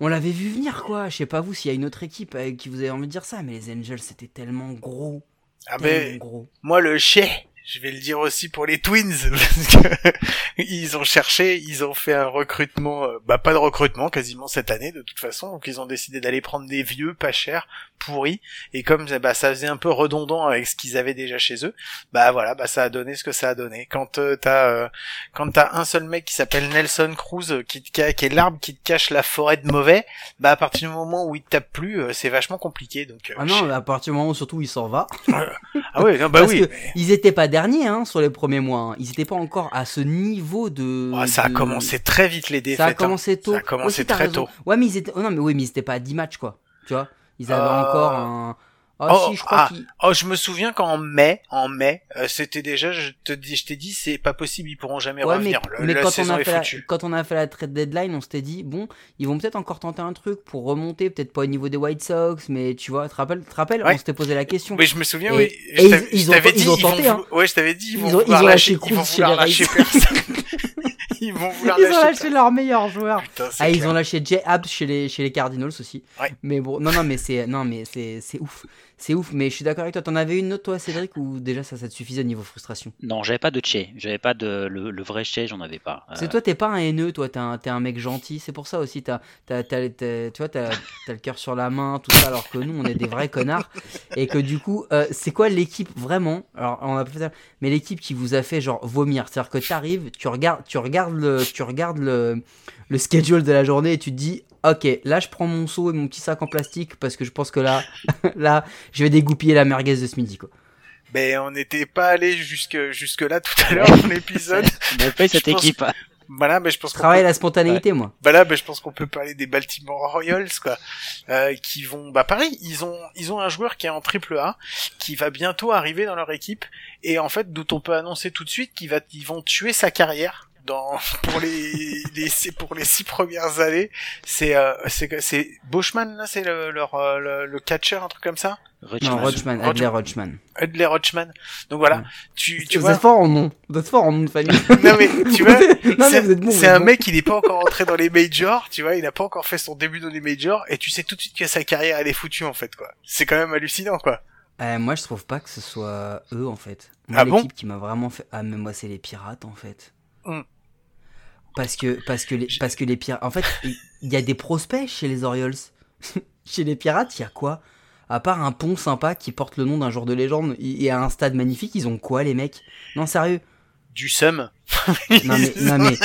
on l'avait vu venir, quoi. Je sais pas vous s'il y a une autre équipe euh, qui vous avez envie de dire ça, mais les Angels, c'était tellement gros. Ah Tellement ben, gros. moi, le chais, je vais le dire aussi pour les Twins, parce que ils ont cherché, ils ont fait un recrutement, euh, bah pas de recrutement quasiment cette année de toute façon, donc ils ont décidé d'aller prendre des vieux, pas chers, pourris, et comme bah, ça faisait un peu redondant avec ce qu'ils avaient déjà chez eux, bah voilà, bah ça a donné ce que ça a donné. Quand euh, t'as euh, quand t'as un seul mec qui s'appelle Nelson Cruz, euh, qui, te qui est l'arbre qui te cache la forêt de mauvais, bah à partir du moment où il te tape plus, euh, c'est vachement compliqué. Donc euh, Ah non, à partir du moment où surtout il s'en va. ah ouais, non, bah Parce oui. que ils étaient pas derniers hein, sur les premiers mois. hein. Ils étaient pas encore à ce niveau de. Ouais, ça a de- commencé très vite les défaites. Ça a hein. commencé tôt. Ça a commencé Aussi, très raison. tôt. Ouais, mais ils étaient. oh non, mais oui, mais ils étaient pas à 10 matchs, quoi. Tu vois? Ils avaient Euh, encore un. Oh, oh, si, je crois ah. Oh, je me souviens qu'en mai, en mai, euh, c'était déjà, je te dis, je t'ai dit, c'est pas possible, ils pourront jamais Ouais, mais, revenir. Le- mais la quand, on a fait la, quand on a fait la trade deadline, on s'était dit, bon, ils vont peut-être encore tenter un truc pour remonter, peut-être pas au niveau des White Sox, mais tu vois, te rappelles, te rappelles Ouais. on s'était posé la question. Mais je me souviens, Et- oui. et Je ils- ont- ils dit, ont ils vont tenté, hein. Ouais, je t'avais dit, ils vont Ils ont- ils ont lâcher, ils vont vouloir lâcher personne. ils vont vouloir Ils ont lâché leur meilleur joueur. Putain, Ah, ils ont lâché Jay Abs chez les, chez les Cardinals aussi. Ouais. Mais bon, non, non, mais c'est, non, mais c'est, c'est ouf. C'est ouf, mais je suis d'accord avec toi. T'en avais une autre, toi, Cédric, ou déjà ça, ça te suffisait au niveau frustration? Non, j'avais pas de Che. J'avais pas de le, le vrai Che, j'en avais pas. C'est Euh, toi, t'es pas un haineux, toi, t'es un, mec gentil. C'est pour ça aussi, t'as, tu vois, t'as, t'as le cœur sur la main, tout ça, alors que nous, on est des vrais connards. Et que du coup, euh, c'est quoi l'équipe vraiment? Alors, on a pas fait ça, mais l'équipe qui vous a fait genre vomir. C'est-à-dire que t'arrives, tu regardes, tu regardes le, tu regardes le, le schedule de la journée et tu te dis, ok, là, je prends mon seau et mon petit sac en plastique parce que je pense que là, là, je vais dégoupiller la merguez de ce midi, quoi. Ben, on n'était pas allé jusque, jusque là tout à l'heure dans l'épisode. Pas eu cette pense- équipe. Voilà, mais je pense qu'on Travailler peut... la spontanéité, moi. bah là, ben, je pense qu'on peut parler des Baltimore Royals, quoi, euh, qui vont, bah pareil, ils ont, ils ont un joueur qui est en triple A, qui va bientôt arriver dans leur équipe, et en fait, d'où on peut annoncer tout de suite qu'ils va, ils vont tuer sa carrière dans pour les, les c'est pour les six premières années. C'est, euh, c'est, c'est Boschman là, c'est le, leur, euh, le, le catcher, un truc comme ça? Non, Rutschman. Rochman, Rodgman. Adler Rochman. Adler Rochman. Donc voilà, Ouais. tu, tu vous vois. êtes fort en nom. Vous êtes fort en nom de famille. Non mais tu vois, non, mais c'est vous êtes bon. vous un bon. mec, il n'est pas encore entré dans les majors, tu vois, il n'a pas encore fait son début dans les majors, et tu sais tout de suite que sa carrière elle est foutue en fait quoi. C'est quand même hallucinant quoi. Euh, moi, je trouve pas que ce soit eux en fait. Moi, Ah bon? l'équipe qui m'a vraiment fait. Ah, mais moi, c'est les pirates en fait. Hmm. Parce que parce que les parce que les pirates. En fait, il y a des prospects chez les Orioles. chez les pirates, il y a quoi? À part un pont sympa qui porte le nom d'un joueur de légende et un stade magnifique, ils ont quoi les mecs? Non, sérieux. Du seum. Non mais, non mais,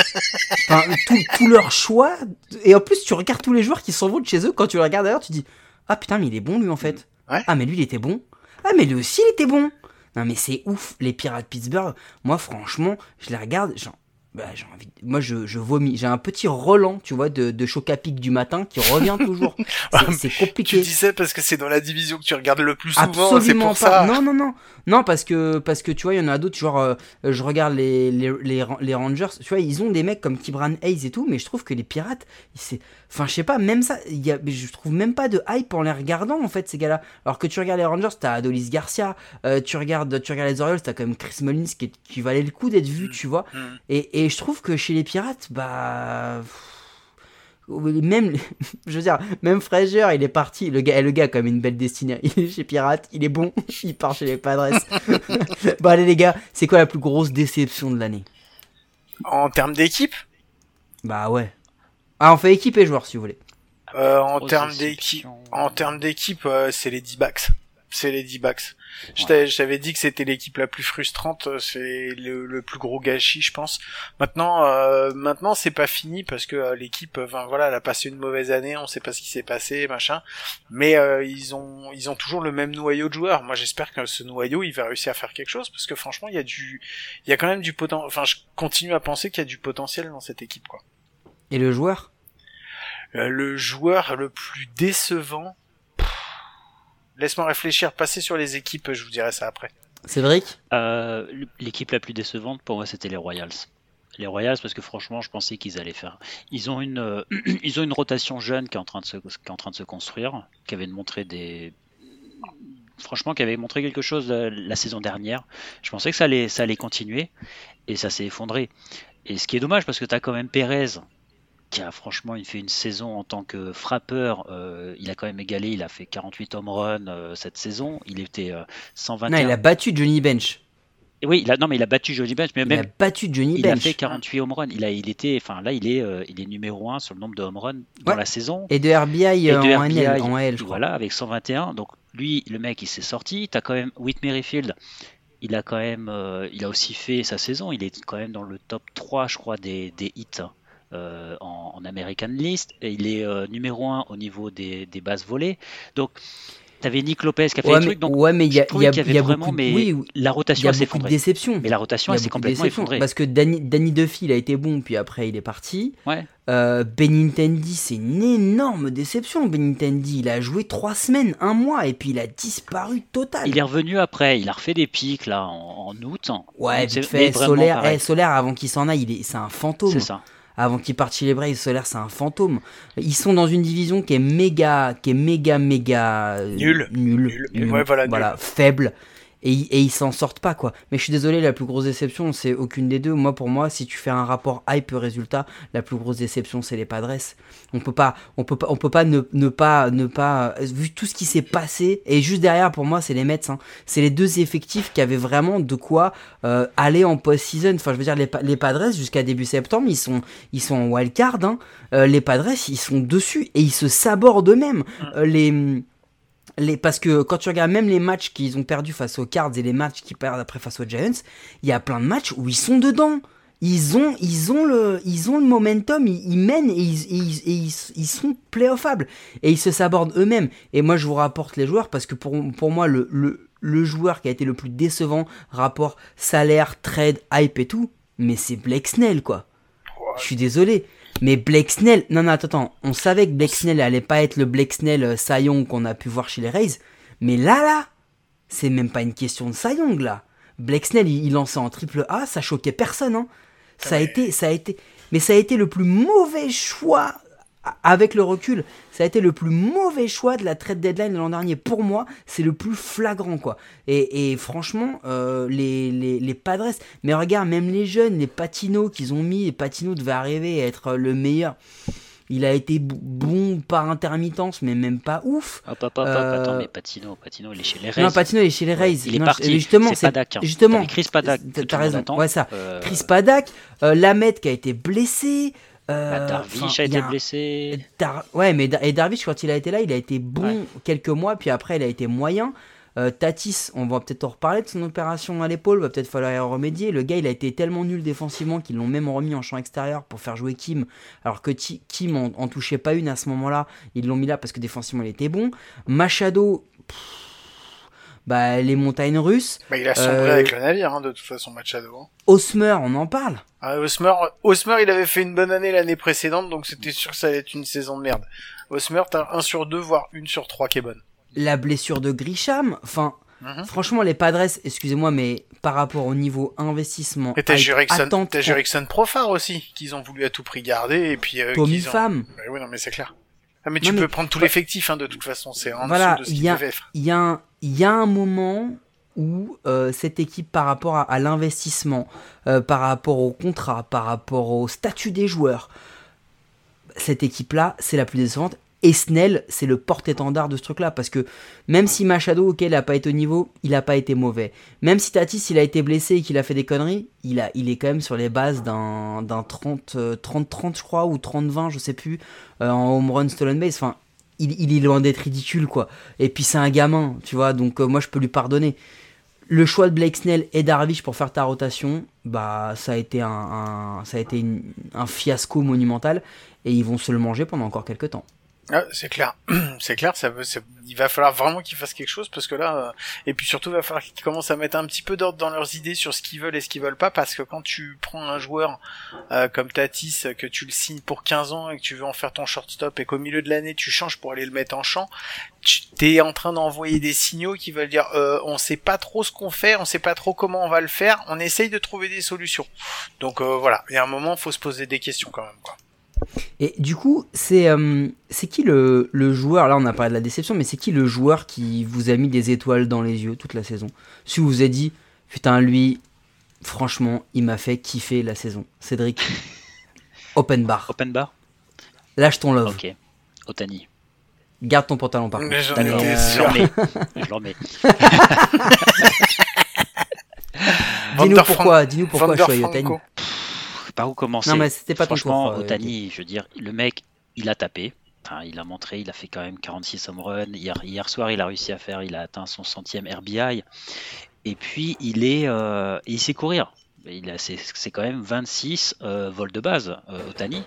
enfin, tout, tout leur choix. Et en plus, tu regardes tous les joueurs qui s'en vont de chez eux. Quand tu les regardes d'ailleurs, tu dis, ah putain, mais il est bon lui en fait. Ouais. Ah mais lui il était bon. Ah mais lui aussi il était bon. Non mais c'est ouf, les Pirates Pittsburgh. Moi franchement, je les regarde, genre, bah, j'ai envie. de- Moi je, je vomis. J'ai un petit Roland, tu vois, de, de choc à pic du matin qui revient toujours. C'est- C'est Tu compliqué. dis ça parce que c'est dans la division que tu regardes le plus souvent, c'est Absolument pour pas. ça. Non, non, non. Non, parce que, parce que tu vois, il y en a d'autres, genre, euh, je regarde les, les, les, les Rangers, tu vois, ils ont des mecs comme Kibran Hayes et tout, mais je trouve que les Pirates, c'est. Enfin, je sais pas, même ça, y a, mais je trouve même pas de hype en les regardant, en fait, ces gars-là. Alors que tu regardes les Rangers, t'as Adolis Garcia, euh, tu, regardes, tu regardes les Orioles, t'as quand même Chris Mullins qui, valait le coup d'être vu, tu vois. Mm. Et, et je trouve que chez les Pirates, bah. Même, je veux dire, même Frazier, il est parti. Le gars, le gars même une belle destinée. Il est chez Pirates, il est bon, il part chez les Padres. bon, allez, les gars, c'est quoi la plus grosse déception de l'année? En termes d'équipe, Bah ouais. Ah, on fait équipe et joueurs si vous voulez. euh, en termes d'équipe, en termes d'équipe, euh, c'est les D-backs. c'est les D-backs. Je t'avais- je t'avais dit que c'était l'équipe la plus frustrante, euh, c'est le, le plus gros gâchis, je pense. Maintenant, euh, maintenant c'est pas fini parce que euh, l'équipe, euh, enfin voilà, elle a passé une mauvaise année, on sait pas ce qui s'est passé, machin. Mais euh, ils ont, ils ont toujours le même noyau de joueurs. Moi, j'espère que ce noyau, il va réussir à faire quelque chose parce que franchement, il y a du, il y a quand même du potentiel. Enfin, je continue à penser qu'il y a du potentiel dans cette équipe, quoi. Et le joueur Euh, le joueur le plus décevant. Laisse-moi réfléchir, passer sur les équipes, je vous dirai ça après. Cédric Euh, L'équipe la plus décevante pour moi, c'était les Royals. Les Royals, parce que franchement, je pensais qu'ils allaient faire. Ils ont une, euh, ils ont une rotation jeune qui est en train de se, qui est en train de se construire, qui avait montré des, franchement, qui avait montré quelque chose euh, la saison dernière. Je pensais que ça allait, ça allait continuer, et ça s'est effondré. Et ce qui est dommage, parce que tu as quand même Pérez, qui a franchement il fait une saison en tant que frappeur. euh, il a quand même égalé, il a fait 48 home runs euh, cette saison. Il était euh, 121. Non, il a battu Johnny Bench. Et Oui, il a, non, mais il a battu Johnny Bench, mais Il même a battu Johnny il a Bench. fait 48 home runs. Il a, il était, enfin là, il est, euh, il est numéro 1 sur le nombre de home runs dans Ouais. la saison. Et de RBI Et euh, de en RBI, NL, en AL, je crois. Voilà, avec 121. Donc lui, le mec, il s'est sorti. T'as quand même Whit Merrifield. Il a quand même, euh, il a aussi fait sa saison. Il est quand même dans le top 3, je crois, des, des hits euh, en, en American List. Et il est euh, numéro 1 au niveau des, des bases volées. Donc, t'avais Nick Lopez qui a fait Ouais, des trucs. Donc, ouais, mais il y a, y a, y a vraiment, beaucoup mais oui, la rotation s'est effondrée. déceptions. Mais la rotation, s'est complètement effondrée. Parce que Danny, Danny Duffy, il a été bon, puis après, il est parti. Ouais. Euh, Benintendi, c'est une énorme déception. Benintendi, il a joué trois semaines, un mois, et puis il a disparu total. Il est revenu après, il a refait des pics là en, en août. Ouais, C'est- vite fait, Solaire, pareil. eh, Solaire, avant qu'il s'en aille, il est, c'est un fantôme. C'est ça. Avant qu'il parte chez les Braves, Solaire, c'est un fantôme. Ils sont dans une division qui est méga, qui est méga, méga Nul. nul, Nul. Ouais, voilà, nul. faible. Et, ils- et ils s'en sortent pas quoi. Mais je suis désolé, la plus grosse déception, c'est aucune des deux. Moi, pour moi, si tu fais un rapport hype résultat, la plus grosse déception, c'est les Padres. On peut pas, on peut pas, on peut pas ne, ne pas, ne pas, vu tout ce qui s'est passé. Et juste derrière, pour moi, c'est les Mets. hein. C'est les deux effectifs qui avaient vraiment de quoi euh, aller en post-season. Enfin, je veux dire, les, les Padres jusqu'à début septembre, ils sont, ils sont en wild card. hein. Euh, les Padres, ils sont dessus et ils se sabordent eux-mêmes. Euh, les les, parce que quand tu regardes même les matchs qu'ils ont perdus face aux Cards et les matchs qu'ils perdent après face aux Giants, il y a plein de matchs où ils sont dedans. Ils ont, ils ont, le, ils ont le momentum, ils, ils mènent et, ils, et ils, et ils, ils sont playoffables. Et ils se sabordent eux-mêmes. Et moi, je vous rapporte les joueurs parce que pour, pour moi, le, le, le joueur qui a été le plus décevant, rapport salaire, trade, hype et tout, mais c'est Blake Snell, quoi. Je suis désolé. Mais Blake Snell, non, non, attends, attends. On savait que Blake Snell allait pas être le Blake Snell euh, Cy Young qu'on a pu voir chez les Rays. Mais là, là, c'est même pas une question de Cy Young, là. Blake Snell, il, il lançait en triple A, ça choquait personne, hein. Ça a été, ça a été, mais ça a été le plus mauvais choix avec le recul. Ça a été le plus mauvais choix de la trade deadline de l'an dernier. Pour moi, c'est le plus flagrant, quoi. Et, et franchement, euh, les, les, les Padres, mais regarde, même les jeunes, les Patino qu'ils ont mis, les Patino devait arriver à être le meilleur. Il a été bon par intermittence, mais même pas ouf. Hop, hop, hop, Euh, attends, mais Patino, Patino, il est chez les Rays. Non, Patino, il est chez les Rays. il est Non, parti. Justement, C'est Padak, hein. Justement, Chris Padak, T'as raison. Ouais, ça. Euh, Chris Padak, euh, Lamet qui a été blessé. Euh, bah, Darvish a été blessé. Dar- Ouais, mais et Darvish, quand il a été là, il a été bon Ouais. quelques mois, puis après, il a été moyen. Euh, Tatis, on va peut-être en reparler de son opération à l'épaule, va peut-être falloir y remédier. Le gars, il a été tellement nul défensivement qu'ils l'ont même remis en champ extérieur pour faire jouer Kim, alors que Kim en, en touchait pas une à ce moment-là. Ils l'ont mis là parce que défensivement, il était bon. Machado, pff, bah, les montagnes russes. Bah, il a sombré Euh, avec le navire, hein, de toute façon, Machado. hein. Osmer, on en parle. Ah, Osmer, Osmer, il avait fait une bonne année l'année précédente, donc c'était sûr que ça allait être une saison de merde. Osmer, t'as un sur deux, voire une sur trois qui est bonne. La blessure de Grisham, enfin, Mhm. franchement, les Padres, excusez-moi, mais par rapport au niveau investissement, Et t'as Jurickson, Profar aussi, qu'ils ont voulu à tout prix garder, et puis, euh, Tommy ont- Pham. Bah oui, non, mais c'est clair. Ah, mais Non, tu mais- peux prendre tout l'effectif, hein, de toute façon, c'est en Voilà, dessous de ce y a- peuvent être. il y, a y a un moment où euh, cette équipe, par rapport à, à l'investissement, euh, par rapport au contrat, par rapport au statut des joueurs, cette équipe-là, c'est la plus décevante. Et Snell, c'est le porte-étendard de ce truc-là. Parce que même si Machado, ok, il n'a pas été au niveau, il n'a pas été mauvais. Même si Tatis, il a été blessé et qu'il a fait des conneries, il, a, il est quand même sur les bases d'un d'un 30, euh, 30-30, je crois, ou 30-20, je sais plus, euh, en home run stolen base. Enfin, il, est loin d'être ridicule, quoi. Et puis c'est un gamin, tu vois, donc euh, moi je peux lui pardonner. Le choix de Blake Snell et Darvish pour faire ta rotation, bah ça a été un, ça a été un fiasco monumental et ils vont se le manger pendant encore quelques temps. Ah, c'est clair, c'est clair. Ça veut, il va falloir vraiment qu'ils fassent quelque chose parce que là, euh, et puis surtout, il va falloir qu'ils commencent à mettre un petit peu d'ordre dans leurs idées sur ce qu'ils veulent et ce qu'ils veulent pas, parce que quand tu prends un joueur euh, comme Tatis, que tu le signes pour 15 ans et que tu veux en faire ton shortstop et qu'au milieu de l'année tu changes pour aller le mettre en champ, tu t'es en train d'envoyer des signaux qui veulent dire, euh, on sait pas trop ce qu'on fait, on sait pas trop comment on va le faire, on essaye de trouver des solutions. Donc euh, voilà, il y a un moment, faut se poser des questions quand même. Quoi. Et du coup, c'est euh, c'est qui le, le joueur, là on a parlé de la déception, mais c'est qui le joueur qui vous a mis des étoiles dans les yeux toute la saison? Si vous vous êtes dit, putain, lui, franchement, il m'a fait kiffer la saison. Cédric, open bar, Open bar? Lâche ton love, Ok. Otani. garde ton pantalon par contre. Mais j'en étais Euh, je sûr. l'en mets. Je l'en mets. Dis-nous pourquoi, dis-nous pourquoi. Otani. Par où commencer Non mais c'était pas Franchement, euh, Otani, je veux dire, le mec, il a tapé. Enfin, il a montré, il a fait quand même 46 home runs. Hier, hier soir, il a réussi à faire, il a atteint son centième RBI. Et puis, il est, euh, il sait courir. Il a, c'est, c'est quand même 26 euh, vols de base, euh, Otani,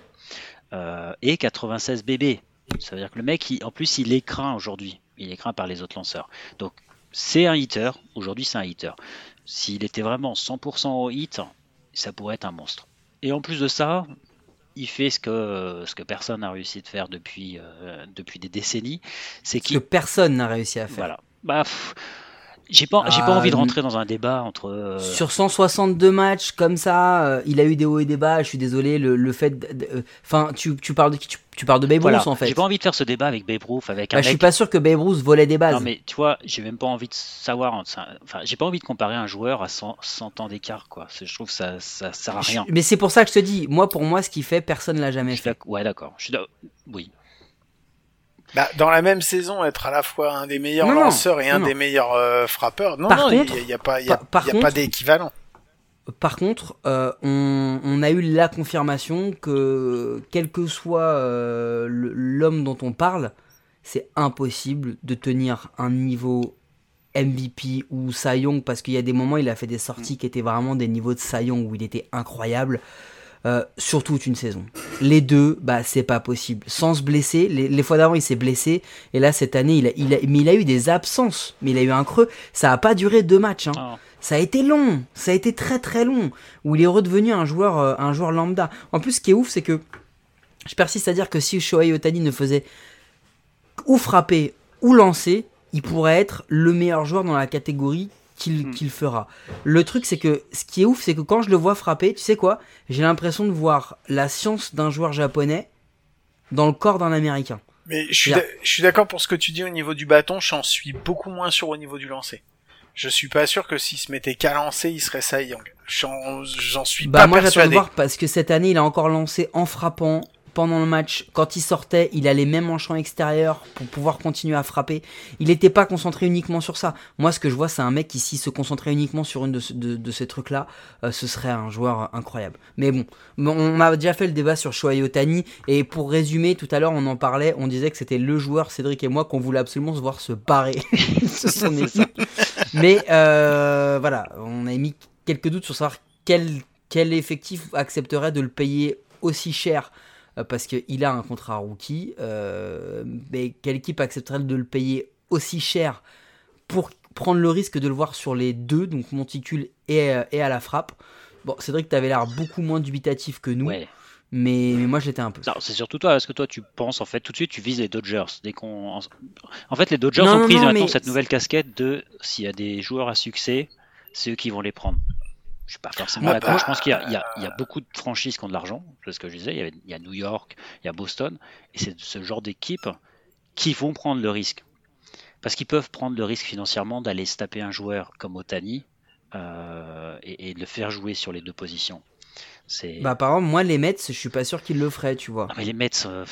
et 96 BB. Ça veut dire que le mec, il- en plus, il est craint aujourd'hui. Il est craint par les autres lanceurs. Donc, c'est un hitter. Aujourd'hui, c'est un hitter. S'il était vraiment 100% au hit, ça pourrait être un monstre. Et en plus de ça, il fait ce que, ce que personne n'a réussi de faire depuis, euh, depuis des décennies. C'est Ce que personne n'a réussi à faire. Voilà. Bah, pff, j'ai pas, j'ai Ah, pas envie de rentrer dans un débat entre. euh, Sur 162 matchs comme ça, euh, il a eu des hauts et des bas. Je suis désolé, le, le fait. euh, Enfin, tu, tu parles de qui? Tu, tu parles de Babe voilà. Ruth en fait. J'ai pas envie de faire ce débat avec Babe Ruth, avec un Bah, je suis pas sûr que Babe Ruth volait des bases. Non mais tu vois, j'ai même pas envie de savoir. Enfin, j'ai pas envie de comparer un joueur à 100, 100 ans d'écart, quoi. Je trouve que ça, ça sert à Je- rien. Mais c'est pour ça que je te dis, moi pour moi, ce qu'il fait, personne l'a jamais fait. ouais, d'accord. Je suis d'ac- Oui. Bah, dans la même saison, être à la fois un des meilleurs Non, lanceurs et un non, des meilleurs euh, frappeurs, non, Par non, il contre- y a, pas, il y a, par- par il y a pas contre- d'équivalent. Par contre, euh, on, on a eu la confirmation que quel que soit euh, l'homme dont on parle, c'est impossible de tenir un niveau MVP ou Cy Young parce qu'il y a des moments il a fait des sorties qui étaient vraiment des niveaux de Cy Young où il était incroyable. Euh, sur toute une saison. Les deux, bah c'est pas possible. Sans se blesser, les, les fois d'avant il s'est blessé, et là cette année il a, il a- mais il a eu des absences, mais il a eu un creux. Ça a pas duré deux matchs. hein. Ah, Ça a été long, ça a été très très long, où il est redevenu un joueur, euh, un joueur lambda. En plus, ce qui est ouf, c'est que je persiste à dire que si Shohei Otani ne faisait ou frapper ou lancer, il pourrait être le meilleur joueur dans la catégorie qu'il Hmm. qu'il fera. Le truc, c'est que ce qui est ouf, c'est que quand je le vois frapper, tu sais quoi J'ai l'impression de voir la science d'un joueur japonais dans le corps d'un américain. Mais je suis, d'accord pour ce que tu dis au niveau du bâton, j'en suis beaucoup moins sûr au niveau du lancer. Je suis pas sûr que s'il se mettait qu'à lancer, il serait Cy Young. J'en suis Bah pas moi j'attends de persuadé. voir parce que cette année il a encore lancé en frappant pendant le match. Quand il sortait, il allait même en champ extérieur pour pouvoir continuer à frapper. Il n'était pas concentré uniquement sur ça. Moi ce que je vois c'est un mec qui s'il se concentrait uniquement sur une de, ce- de- de ces trucs là, ce serait un joueur incroyable. Mais bon, on a déjà fait le débat sur Shohei Otani et pour résumer tout à l'heure on en parlait, on disait que c'était le joueur Cédric et moi qu'on voulait absolument se voir se barrer. Mais euh, voilà, on a mis quelques doutes sur savoir quel, effectif accepterait de le payer aussi cher euh, parce qu'il a un contrat rookie. euh, mais quelle équipe accepterait de le payer aussi cher pour prendre le risque de le voir sur les deux, donc monticule et, euh, et à la frappe Bon, c'est vrai que tu avais l'air beaucoup moins dubitatif que nous, ouais. mais, mais moi je l'étais un peu. C'est surtout toi, parce que toi, tu penses, en fait, tout de suite, tu vises les Dodgers. Dès qu'on... En fait, les Dodgers Non, ont non, pris non, maintenant mais- cette nouvelle casquette de s'il y a des joueurs à succès, c'est eux qui vont les prendre. Je suis pas forcément d'accord. bah, Je pense qu'il y a, y y a beaucoup de franchises qui ont de l'argent. C'est ce que je disais. Il y, avait- il y a New York, il y a Boston. Et c'est ce genre d'équipe qui vont prendre le risque. Parce qu'ils peuvent prendre le risque financièrement d'aller se taper un joueur comme Otani euh, et, et de le faire jouer sur les deux positions. Bah par exemple, moi les Mets, je suis pas sûr qu'ils le feraient, tu vois. Ah, mais les Mets, euh,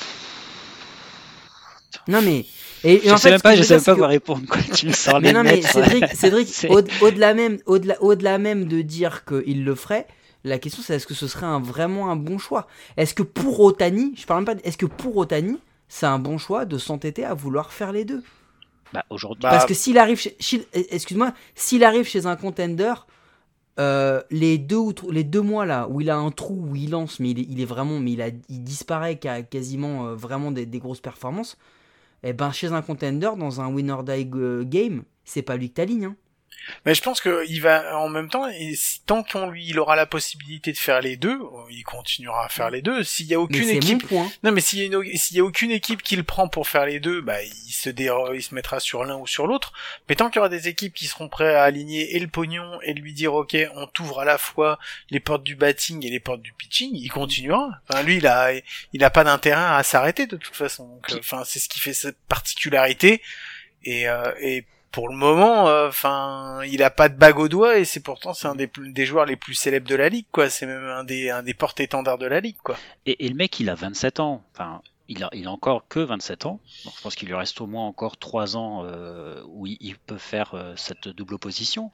Non mais... Et, et je en sais fait, même pas, je sais pas quoi que- répondre. Quoi. Tu me sors Mais les non, mais Cédric. Cédric au- au-delà même, au-delà, au-delà même de dire qu'il le ferait, la question c'est est-ce que ce serait un, vraiment un bon choix? Est-ce que pour Otani, je parle même pas, de- est-ce que pour Otani, c'est un bon choix de s'entêter à vouloir faire les deux? Bah, aujourd'hui, Bah, Parce que s'il arrive, chez, chez- excuse-moi, s'il arrive chez un contender, euh, les deux ou les deux mois là où il a un trou où il lance, mais il est, il est vraiment, mais il a, il disparaît qu'a- quasiment euh, vraiment des, des grosses performances. Et ben chez un contender dans un winner die euh, game, c'est pas lui que t'alignes. Hein. Mais je pense que il va en même temps, et si- tant qu'on lui, il aura la possibilité de faire les deux, il continuera à faire les deux. S'il y a aucune équipe, mon point. non mais s'il y a une- s'il y a aucune équipe qui le prend pour faire les deux, bah il se dé- il se mettra sur l'un ou sur l'autre. Mais tant qu'il y aura des équipes qui seront prêtes à aligner et le pognon et lui dire ok, on t'ouvre à la fois les portes du batting et les portes du pitching, il continuera. Enfin lui, il a, il a pas d'intérêt à s'arrêter de toute façon. Donc, Enfin c'est ce qui fait cette particularité. Et, euh, et pour le moment, euh, enfin, il a pas de bague au doigt et c'est pourtant c'est un des, plus- des joueurs les plus célèbres de la ligue, quoi. C'est même un des, un des porte-étendards de la ligue, quoi. Et, et le mec, il a 27 ans. Enfin, il a, il a encore que 27 ans. Donc, je pense qu'il lui reste au moins encore 3 ans euh, où il, il peut faire euh, cette double opposition.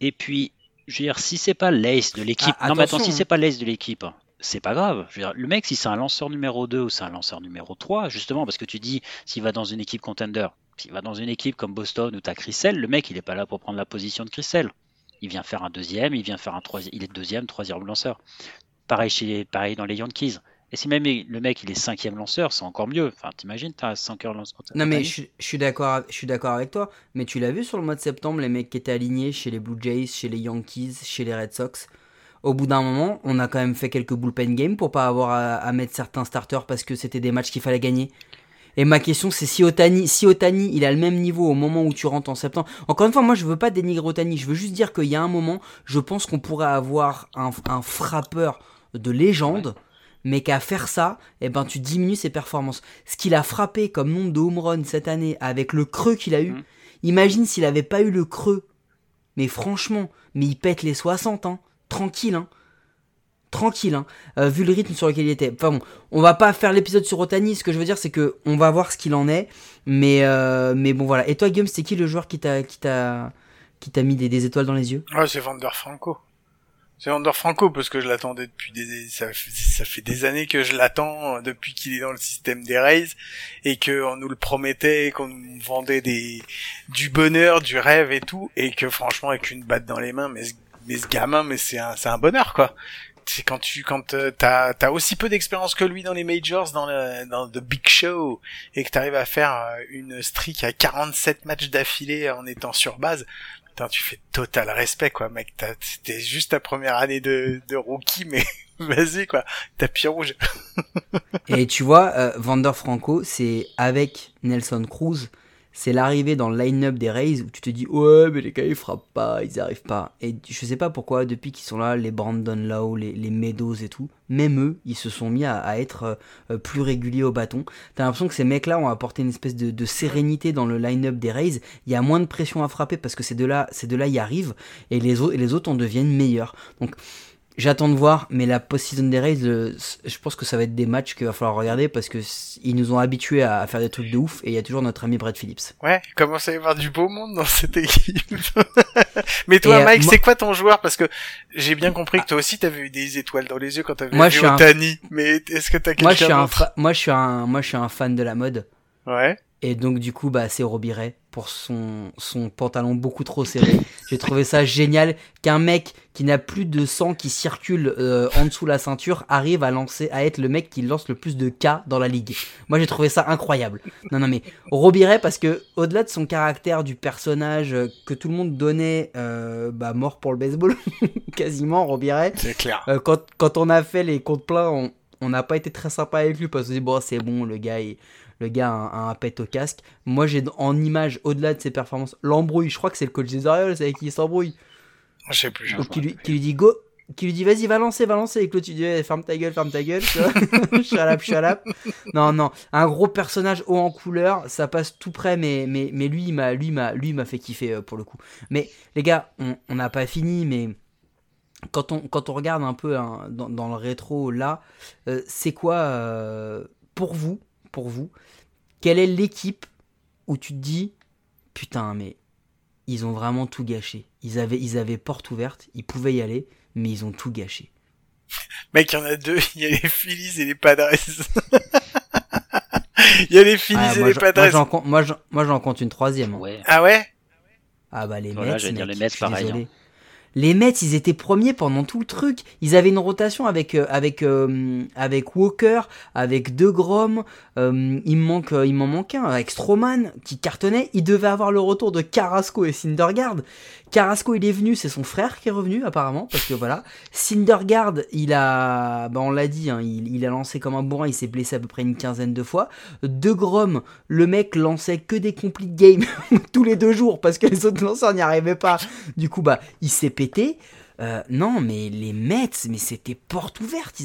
Et puis, je veux dire, si c'est pas l'ace de l'équipe. Ah, non, mais attends, si hein. c'est pas l'ace de l'équipe. C'est pas grave. Je veux dire, le mec, si c'est un lanceur numéro 2 ou c'est un lanceur numéro 3, justement, parce que tu dis, s'il va dans une équipe contender, s'il va dans une équipe comme Boston où tu as le mec, il est pas là pour prendre la position de Chrissel. Il vient faire un deuxième, il vient faire un troisième, il est deuxième, troisième lanceur. Pareil, chez, pareil dans les Yankees. Et si même le mec il est cinquième lanceur, c'est encore mieux. Enfin, t'imagines, t'as 5 heures lanceur. Non mais je, suis- je suis d'accord, je suis d'accord avec toi. Mais tu l'as vu sur le mois de septembre, les mecs qui étaient alignés chez les Blue Jays, chez les Yankees, chez les Red Sox. Au bout d'un moment, on a quand même fait quelques bullpen games pour pas avoir à, à mettre certains starters parce que c'était des matchs qu'il fallait gagner. Et ma question c'est si Otani, si Otani il a le même niveau au moment où tu rentres en septembre. Encore une fois, moi je veux pas dénigrer Otani, je veux juste dire qu'il y a un moment, je pense qu'on pourrait avoir un, un frappeur de légende, mais qu'à faire ça, eh ben tu diminues ses performances. Ce qu'il a frappé comme nombre de home runs cette année avec le creux qu'il a eu, Mhm. imagine s'il avait pas eu le creux. Mais franchement, mais il pète les 60, hein. Tranquille, hein. Tranquille, hein. Euh, vu le rythme sur lequel il était. Enfin bon, on va pas faire l'épisode sur Otani. Ce que je veux dire, c'est que on va voir ce qu'il en est. Mais, euh, mais bon, voilà. Et toi, Guillaume, c'est qui le joueur qui t'a, mis des, étoiles dans les yeux? Ouais, c'est Vander Franco. C'est Vander Franco parce que je l'attendais depuis des, ça, ça fait des années que je l'attends euh, depuis qu'il est dans le système des Rays et que on nous le promettait, qu'on nous vendait des, du bonheur, du rêve et tout et que franchement avec une batte dans les mains, mais mais ce gamin, mais c'est un, c'est un bonheur quoi. C'est quand tu, quand euh, t'as, t'as aussi peu d'expérience que lui dans les majors, dans le, dans the big show et que t'arrives à faire euh, une streak à 47 matchs d'affilée en étant sur base. Putain, tu fais total respect, quoi, mec. C'était juste ta première année de, de rookie, mais vas-y, quoi. Tapis rouge. Et tu vois, euh, Vander Franco, c'est avec Nelson Cruz, c'est l'arrivée dans le line-up des Rays où tu te dis ouais mais les gars ils frappent pas, ils arrivent pas. Et je sais pas pourquoi depuis qu'ils sont là, les Brandon Lowe, les, les Meadows et tout, même eux ils se sont mis à, être euh, euh, plus réguliers au bâton. T'as l'impression que ces mecs-là ont apporté une espèce de, sérénité dans le line-up des Rays. Il y a moins de pression à frapper parce que ces deux-là, ces deux-là y arrivent et les autres et les autres en deviennent meilleurs. Donc J'attends de voir, mais la post-season des Rays, je pense que ça va être des matchs qu'il va falloir regarder parce que ils nous ont habitués à, faire des trucs de ouf et il y a toujours notre ami Brad Phillips. Ouais, il commence à y avoir du beau monde dans cette équipe. mais toi, Et, euh, Mike, moi- c'est quoi ton joueur? Parce que j'ai bien compris que toi aussi t'avais eu des étoiles dans les yeux quand t'avais vu un- Otani. Mais est-ce que t'as Moi je, suis quelqu'un un moi, je suis un, moi je suis un fan de la mode Ouais. et donc du coup bah, c'est Robiret pour son, son pantalon beaucoup trop serré. J'ai trouvé ça génial qu'un mec qui n'a plus de sang qui circule euh, en dessous la ceinture arrive à lancer à être le mec qui lance le plus de K dans la ligue. Moi j'ai trouvé ça incroyable. Non non mais Robiret parce que au-delà de son caractère du personnage euh, que tout le monde donnait euh, bah, mort pour le baseball quasiment Robiret C'est clair. euh, quand, quand on a fait les comptes pleins, on on n'a pas été très sympa avec lui parce que bon, c'est bon, le gars, il- le gars a un, un pet au casque. Moi, j'ai en image, au-delà de ses performances, l'embrouille. Je crois que c'est le coach des Orioles avec qui il s'embrouille. Je sais plus. Donc, qui lui, qui lui dit go, qui lui dit vas-y, va lancer, va lancer. Et que l'autre, il dit Eh, ferme ta gueule, ferme ta gueule. shut up. Non, non, un gros personnage haut en couleur, ça passe tout près, mais, mais, mais lui, il m'a, lui, m'a, lui, m'a fait kiffer euh, pour le coup. Mais les gars, on on n'a pas fini, mais quand on, quand on regarde un peu hein, dans, dans le rétro là, euh, c'est quoi euh, pour vous, pour vous, quelle est l'équipe où tu te dis putain mais ils ont vraiment tout gâché. Ils avaient, ils avaient porte ouverte, ils pouvaient y aller, mais ils ont tout gâché. Mec, il y en a deux. Il y a les Phillies et les Padres. Il y a les Phillies Ah, et moi, les moi, Padres. j'en compte- moi, j'en- moi, j'en compte une troisième. hein. Ouais. Ah ouais? Ah bah les Voilà, Mets, j'allais dire mec, les Mets, je pareil, désolé. hein. Les Mets, ils étaient premiers pendant tout le truc. Ils avaient une rotation avec euh, euh, Walker, avec De Grom. euh, il euh, il m'en manque un avec Stroman qui cartonnait. Il devait avoir le retour de Carrasco et Syndergaard. Carrasco, il est venu, c'est son frère qui est revenu apparemment parce que voilà. Syndergaard, il a, bah on l'a dit, hein, il, a lancé comme un bourrin. Il s'est blessé à peu près une quinzaine de fois. De Grom, le mec lançait que des complete games tous les deux jours parce que les autres lanceurs n'y arrivaient pas. Du coup, bah, il s'est pété. Euh, non, mais les Mets, mais c'était porte ouverte.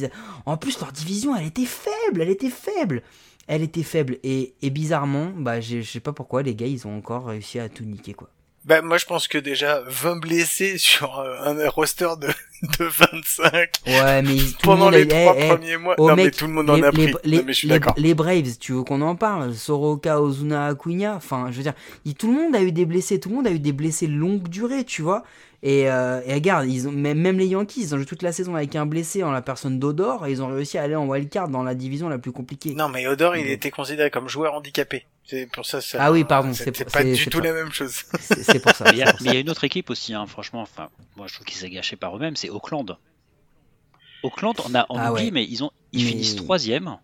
En plus, leur division, elle était faible, elle était faible. Elle était faible. Et, bizarrement, bah, je sais pas pourquoi, les gars, ils ont encore réussi à tout niquer, quoi. Bah moi je pense que déjà 20 blessés sur euh, un roster de, de 25 Ouais, mais tout le pendant monde les trois eh, eh, premiers mois. oh, non mais tout le monde en a pris. les- Non, les- mais je suis d'accord. les Braves, tu veux qu'on en parle? Soroka, Ozuna, Acuna, enfin, je veux dire, il- tout le monde a eu des blessés, tout le monde a eu des blessés longue durée, tu vois? Et, euh, et regarde, ils ont, même, même les Yankees, ils ont joué toute la saison avec un blessé en la personne d'Odor, et ils ont réussi à aller en wildcard dans la division la plus compliquée. Non mais Odor il était considéré comme joueur handicapé. C'est pour ça. ça Ah oui, pardon, C'est pas du tout pas- la même chose. C'est pour ça. Mais il y, a- pour mais ça. il y a une autre équipe aussi, hein, franchement. Enfin, moi, je trouve qu'ils s'est gâché par eux-mêmes. C'est Auckland. Auckland, on a on Ah oublie, ouais. mais ils ont ils Mais- finissent troisième,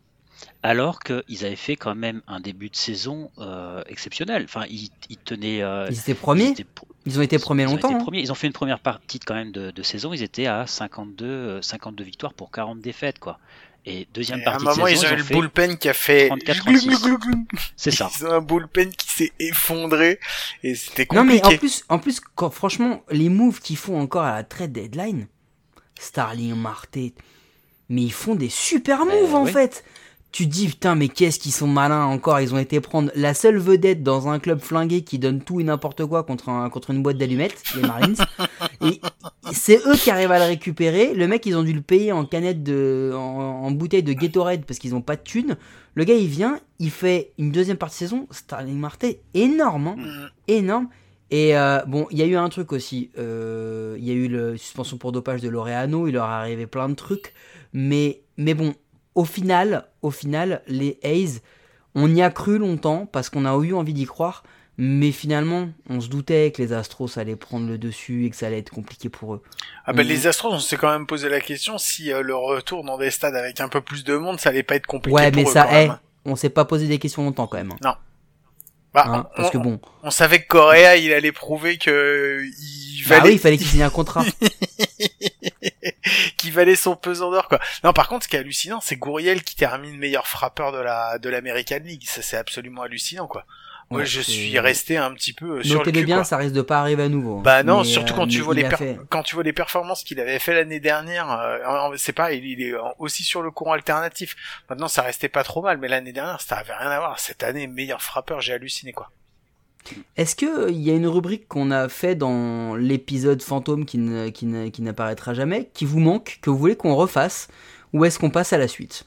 alors qu'ils avaient fait quand même un début de saison euh, exceptionnel. Enfin, ils, ils tenaient. euh, Ils étaient premiers, étaient ils ont été premiers ils ont longtemps. été hein. premiers. Ils ont fait une première partie de- quand même de, de saison. Ils étaient à 52, euh, 52 victoires pour 40 défaites, quoi. Et deuxième Et à un partie moment de ils ont eu le bullpen qui a fait 34, glou, glou, 36. glou, glou. C'est ça. Ils ont un bullpen qui s'est effondré et c'était Non mais compliqué. en plus, en plus, quand, franchement, les moves qu'ils font encore à la trade deadline, Starling, Marte, mais ils font des super Ben moves en oui. fait. Tu te dis putain mais qu'est-ce qu'ils sont malins encore. Ils ont été prendre la seule vedette dans un club flingué qui donne tout et n'importe quoi contre un, contre une boîte d'allumettes, les Marines. et c'est eux qui arrivent à le récupérer. Le mec ils ont dû le payer en canette de, en, en bouteille de Gatorade parce qu'ils ont pas de thunes. Le gars il vient, il fait une deuxième partie de saison. Starling Marte énorme. hein Mm. énorme. Et euh, bon, il y a eu un truc aussi. euh, Il y a eu la suspension pour dopage de Laureano. Il leur est arrivé plein de trucs. Mais, mais bon, au final, au final, les A's, on y a cru longtemps parce qu'on a eu envie d'y croire. Mais finalement, on se doutait que les Astros allaient prendre le dessus et que ça allait être compliqué pour eux. Ah bah Mhm. les Astros, on s'est quand même posé la question si euh, le retour dans des stades avec un peu plus de monde, ça allait pas être compliqué Ouais, pour mais eux, ça, quand même. eh, on s'est pas posé des questions longtemps quand même. hein. Bah, Hein, on, parce que bon, on savait que Correa, il allait prouver que il bah oui, il fallait qu'il signe un contrat. qu'il valait son pesant d'or quoi. Non, par contre, ce qui est hallucinant, c'est Gouriel qui termine meilleur frappeur de la de l'American League. Ça, c'est absolument hallucinant quoi. Moi, Ouais, je suis resté un petit peu euh, sur le Notez-le cul. bien, quoi. ça risque de pas arriver à nouveau. hein. Bah non, Mais, surtout euh, quand tu mais vois les fait- quand tu vois les performances qu'il avait fait l'année dernière, euh, c'est pas, il, il est aussi sur le courant alternatif. Maintenant, ça restait pas trop mal, mais l'année dernière, ça avait rien à voir. Cette année, meilleur frappeur, j'ai halluciné quoi. Est-ce que il y a une rubrique qu'on a fait dans l'épisode fantôme qui qui n'apparaîtra jamais, qui vous manque, que vous voulez qu'on refasse, ou est-ce qu'on passe à la suite?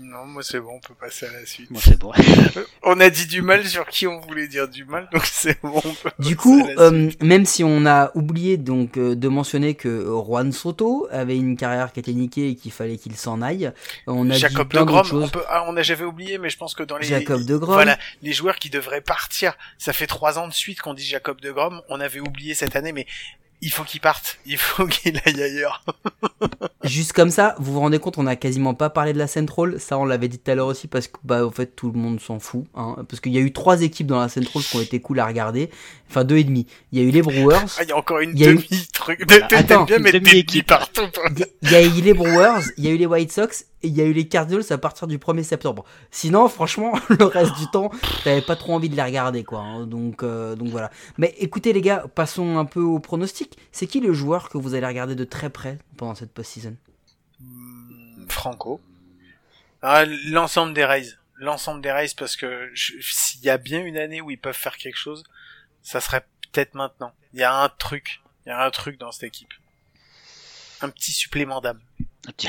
Non, moi c'est bon, on peut passer à la suite. Moi, c'est bon. On a dit du mal sur qui on voulait dire du mal, donc c'est bon. on peut Du coup, à la euh, même si on a oublié donc euh, de mentionner que euh, Juan Soto avait une carrière qui était niquée et qu'il fallait qu'il s'en aille, on a Jacob dit de Grom, on peut, ah, on a j'avais oublié, mais je pense que dans les Jacob de Grom. voilà, les joueurs qui devraient partir, ça fait trois ans de suite qu'on dit Jacob de Grom, on avait oublié cette année, mais il faut qu'il parte, il faut qu'il aille ailleurs. Juste comme ça, vous vous rendez compte, on a quasiment pas parlé de la Central. Ça, on l'avait dit tout à l'heure aussi parce que, bah, en fait, tout le monde s'en fout. Hein, parce qu'il y a eu trois équipes dans la Central qui ont été cool à regarder. Enfin, deux et demi. Il y a eu les Brewers. Ah, il y a encore une demi-truc. T'aimes Attends, bien mettre des partout. toi. Il y a- il y a eu les Brewers, il y a eu les White Sox et il y a eu les Cardinals à partir du 1er septembre. Sinon, franchement, le reste du temps, t'avais pas trop envie de les regarder, quoi. hein. Donc, euh, donc voilà. Mais écoutez, les gars, passons un peu au pronostic. C'est qui le joueur que vous allez regarder de très près pendant cette post-season? Hmm, Franco. Ah, l'ensemble des Rays. L'ensemble des Rays parce que s'il y a bien une année où ils peuvent faire quelque chose, ça serait peut-être maintenant. Il y a un truc. Il y a un truc dans cette équipe. Un petit supplément d'âme.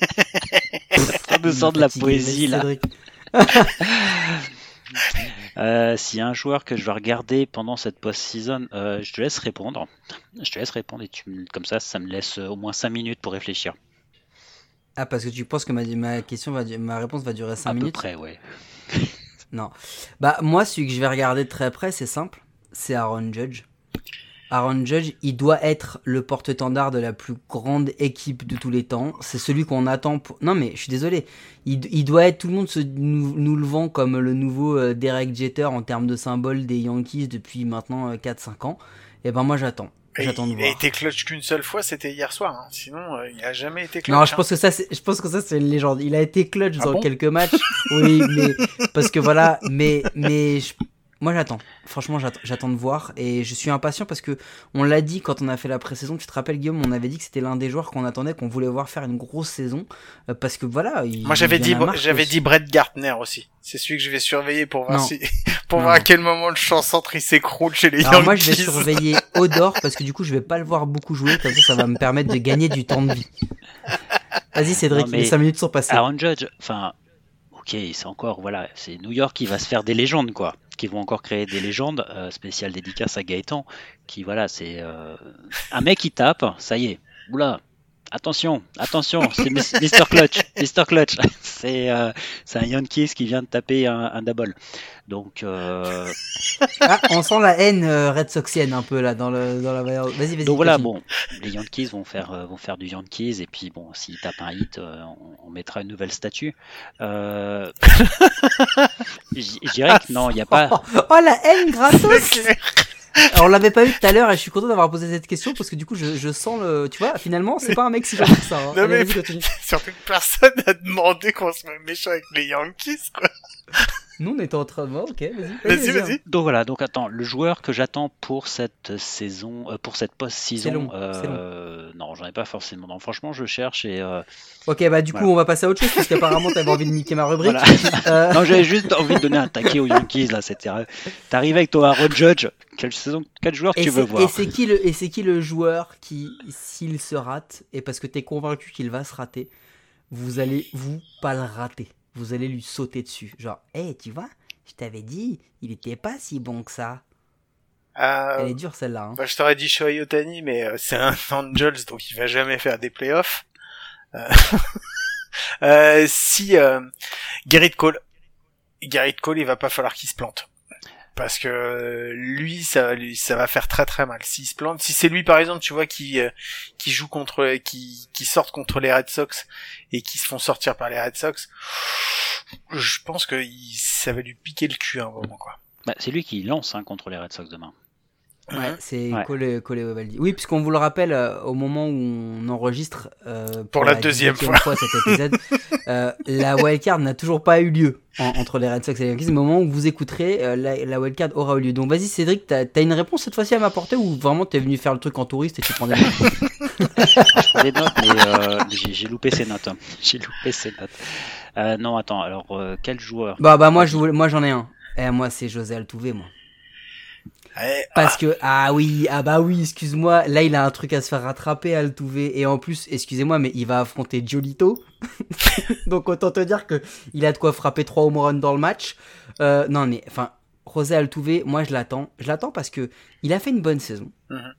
Ça nous sort de la poésie là. Euh, S'il y a un joueur que je vais regarder pendant cette post-season, euh, je te laisse répondre. Je te laisse répondre et tu, me- comme ça, ça me laisse euh, au moins 5 minutes pour réfléchir. Ah, parce que tu penses que ma, ma question va, ma réponse va durer 5 à peu minutes près, ouais. Non. Bah, moi, celui que je vais regarder de très près, c'est simple. C'est Aaron Judge. Aaron Judge, il doit être le porte-étendard de la plus grande équipe de tous les temps. C'est celui qu'on attend pour... Non, mais je suis désolé. Il, il doit être... Tout le monde se, nous, nous le vend comme le nouveau euh, Derek Jeter en termes de symbole des Yankees depuis maintenant euh, 4-5 ans. Et ben moi, j'attends. J'attends de il a été clutch qu'une seule fois, c'était hier soir. hein. Sinon, euh, il a jamais été clutch. Non, je hein. pense que ça, c'est, je pense que ça, c'est une légende. Il a été clutch Ah dans bon? quelques matchs. oui, mais parce que voilà, mais mais je- moi j'attends. Franchement, j'attends, de voir et je suis impatient parce que on l'a dit quand on a fait la pré-saison. Tu te rappelles Guillaume, on avait dit que c'était l'un des joueurs qu'on attendait, qu'on voulait voir faire une grosse saison euh, parce que voilà. il- Moi, j'avais dit, j'avais dit Brett Gartner aussi. C'est celui que je vais surveiller pour voir Non. si, pour Non, voir à quel moment le champ centre il s'écroule chez les Alors Yankees. moi, je vais surveiller Odor parce que du coup, je vais pas le voir beaucoup jouer. Comme ça, ça va me permettre de gagner du temps de vie. Vas-y, Cédric, Non, mais les 5 minutes sont passées. Aaron Judge, enfin, ok, c'est encore, voilà, c'est New York qui va se faire des légendes, quoi. Qui vont encore créer des légendes. Euh, spécial dédicace à Gaëtan, qui, voilà, c'est euh, un mec qui tape, ça y est, oula. Attention, attention, c'est Mr. Clutch, Mr. Clutch. C'est euh, c'est un Yankees qui vient de taper un, un double. Donc, euh, Ah, on sent la haine euh, Red Soxienne un peu là dans le dans la. Vas-y, vas-y. donc voilà, bon, les Yankees vont faire, euh, vont faire du Yankees, et puis bon, s'ils tapent un hit, euh, on, on mettra une nouvelle statue. Euh, Je dirais que non, il n'y a pas. Oh la haine gratos. Alors, On l'avait pas eu tout à l'heure et je suis content d'avoir posé cette question parce que du coup je, je sens le... Tu vois, finalement c'est pas un mec si gentil que ça. hein. Non, Allez, mais-. Surtout que personne n'a demandé qu'on se mette méchant avec les Yankees, quoi. Nous on était en train de... voir, ok, vas-y. Vas-y, vas-y. Donc voilà, donc attends, le joueur que j'attends pour cette saison, euh, pour cette C'est post-saison, long, euh, non, j'en ai pas forcément. Non, franchement, je cherche et euh, Ok, bah du coup on va passer à autre chose parce qu'apparemment t'avais envie de niquer ma rubrique. voilà. Euh, non, j'avais juste envie de donner un taquet aux Yankees là. C'était, t'arrives avec ton Aaron Judge. Quelle saison, quel joueur et tu veux c'est- et voir c'est qui le et c'est qui le joueur qui s'il se rate et parce que t'es convaincu qu'il va se rater, vous allez vous pas le rater? Vous allez lui sauter dessus. Genre, hé, tu vois, je t'avais dit, il était pas si bon que ça. Euh, Elle est dure celle-là. Hein. bah, je t'aurais dit Shohei Otani, mais euh, c'est un Angels, donc il va jamais faire des playoffs. Euh, euh, si euh, Gerrit Cole, Gerrit Cole, il va pas falloir qu'il se plante. Parce que euh, lui, ça, lui, ça va faire très très mal. S'il se plante, si c'est lui par exemple, tu vois, qui euh, joue contre, qui qui contre les Red Sox et qui se font sortir par les Red Sox, je pense que ça va lui piquer le cul un moment quoi. Bah, C'est lui qui lance hein, contre les Red Sox demain. Ouais, c'est Ouais. Cole, Cole Ovaldi. Oui, puisqu'on vous le rappelle, euh, au moment où on enregistre euh, pour, la deuxième 18e fois cet épisode, euh, la wildcard n'a toujours pas eu lieu en- entre les Red Sox et les Yankees. Au moment où vous écouterez, euh, la, la wildcard aura eu lieu. Donc vas-y Cédric, t'as as une réponse cette fois-ci à m'apporter ou vraiment t'es venu faire le truc en touriste et tu prends des notes? Je prends des notes, mais euh, j'ai loupé ses notes. hein. J'ai loupé ses notes. Euh, non, attends. Alors, euh, quel joueur? Bah bah moi je j'en ai un. Et moi c'est José Altuve moi. Ouais, Parce que ah oui ah bah oui excuse-moi. Là il a un truc à se faire rattraper Altuve. Et en plus excusez-moi mais il va affronter Giolito. Donc autant te dire que il a de quoi frapper trois home runs dans le match. Euh, non mais enfin José Altuve moi je l'attends. Je l'attends parce que il a fait une bonne saison. Mhm.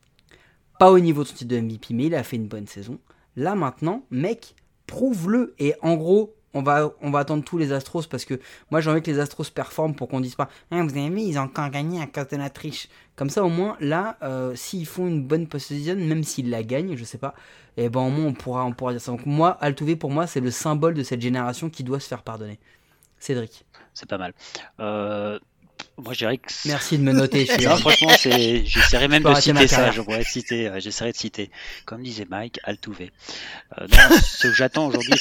pas au niveau de son titre de MVP mais il a fait une bonne saison. Là maintenant mec prouve-le. Et en gros on va, on va attendre tous les Astros parce que moi j'ai envie que les Astros performent pour qu'on dise pas Ah, vous avez vu ils ont encore gagné à cause de la triche comme ça au moins là euh, s'ils font une bonne post-season même s'ils la gagnent je sais pas et ben au moins on pourra, on pourra dire ça. Donc moi Altuve pour moi c'est le symbole de cette génération qui doit se faire pardonner. Cédric. C'est pas mal. Euh, moi, je dirais que. c'est- merci de me noter Non, franchement, c'est. J'essaierai même de citer ça. Je pourrais citer. euh, J'essaierai de citer. Comme disait Mike, Altuve. Euh, non, ce que j'attends aujourd'hui,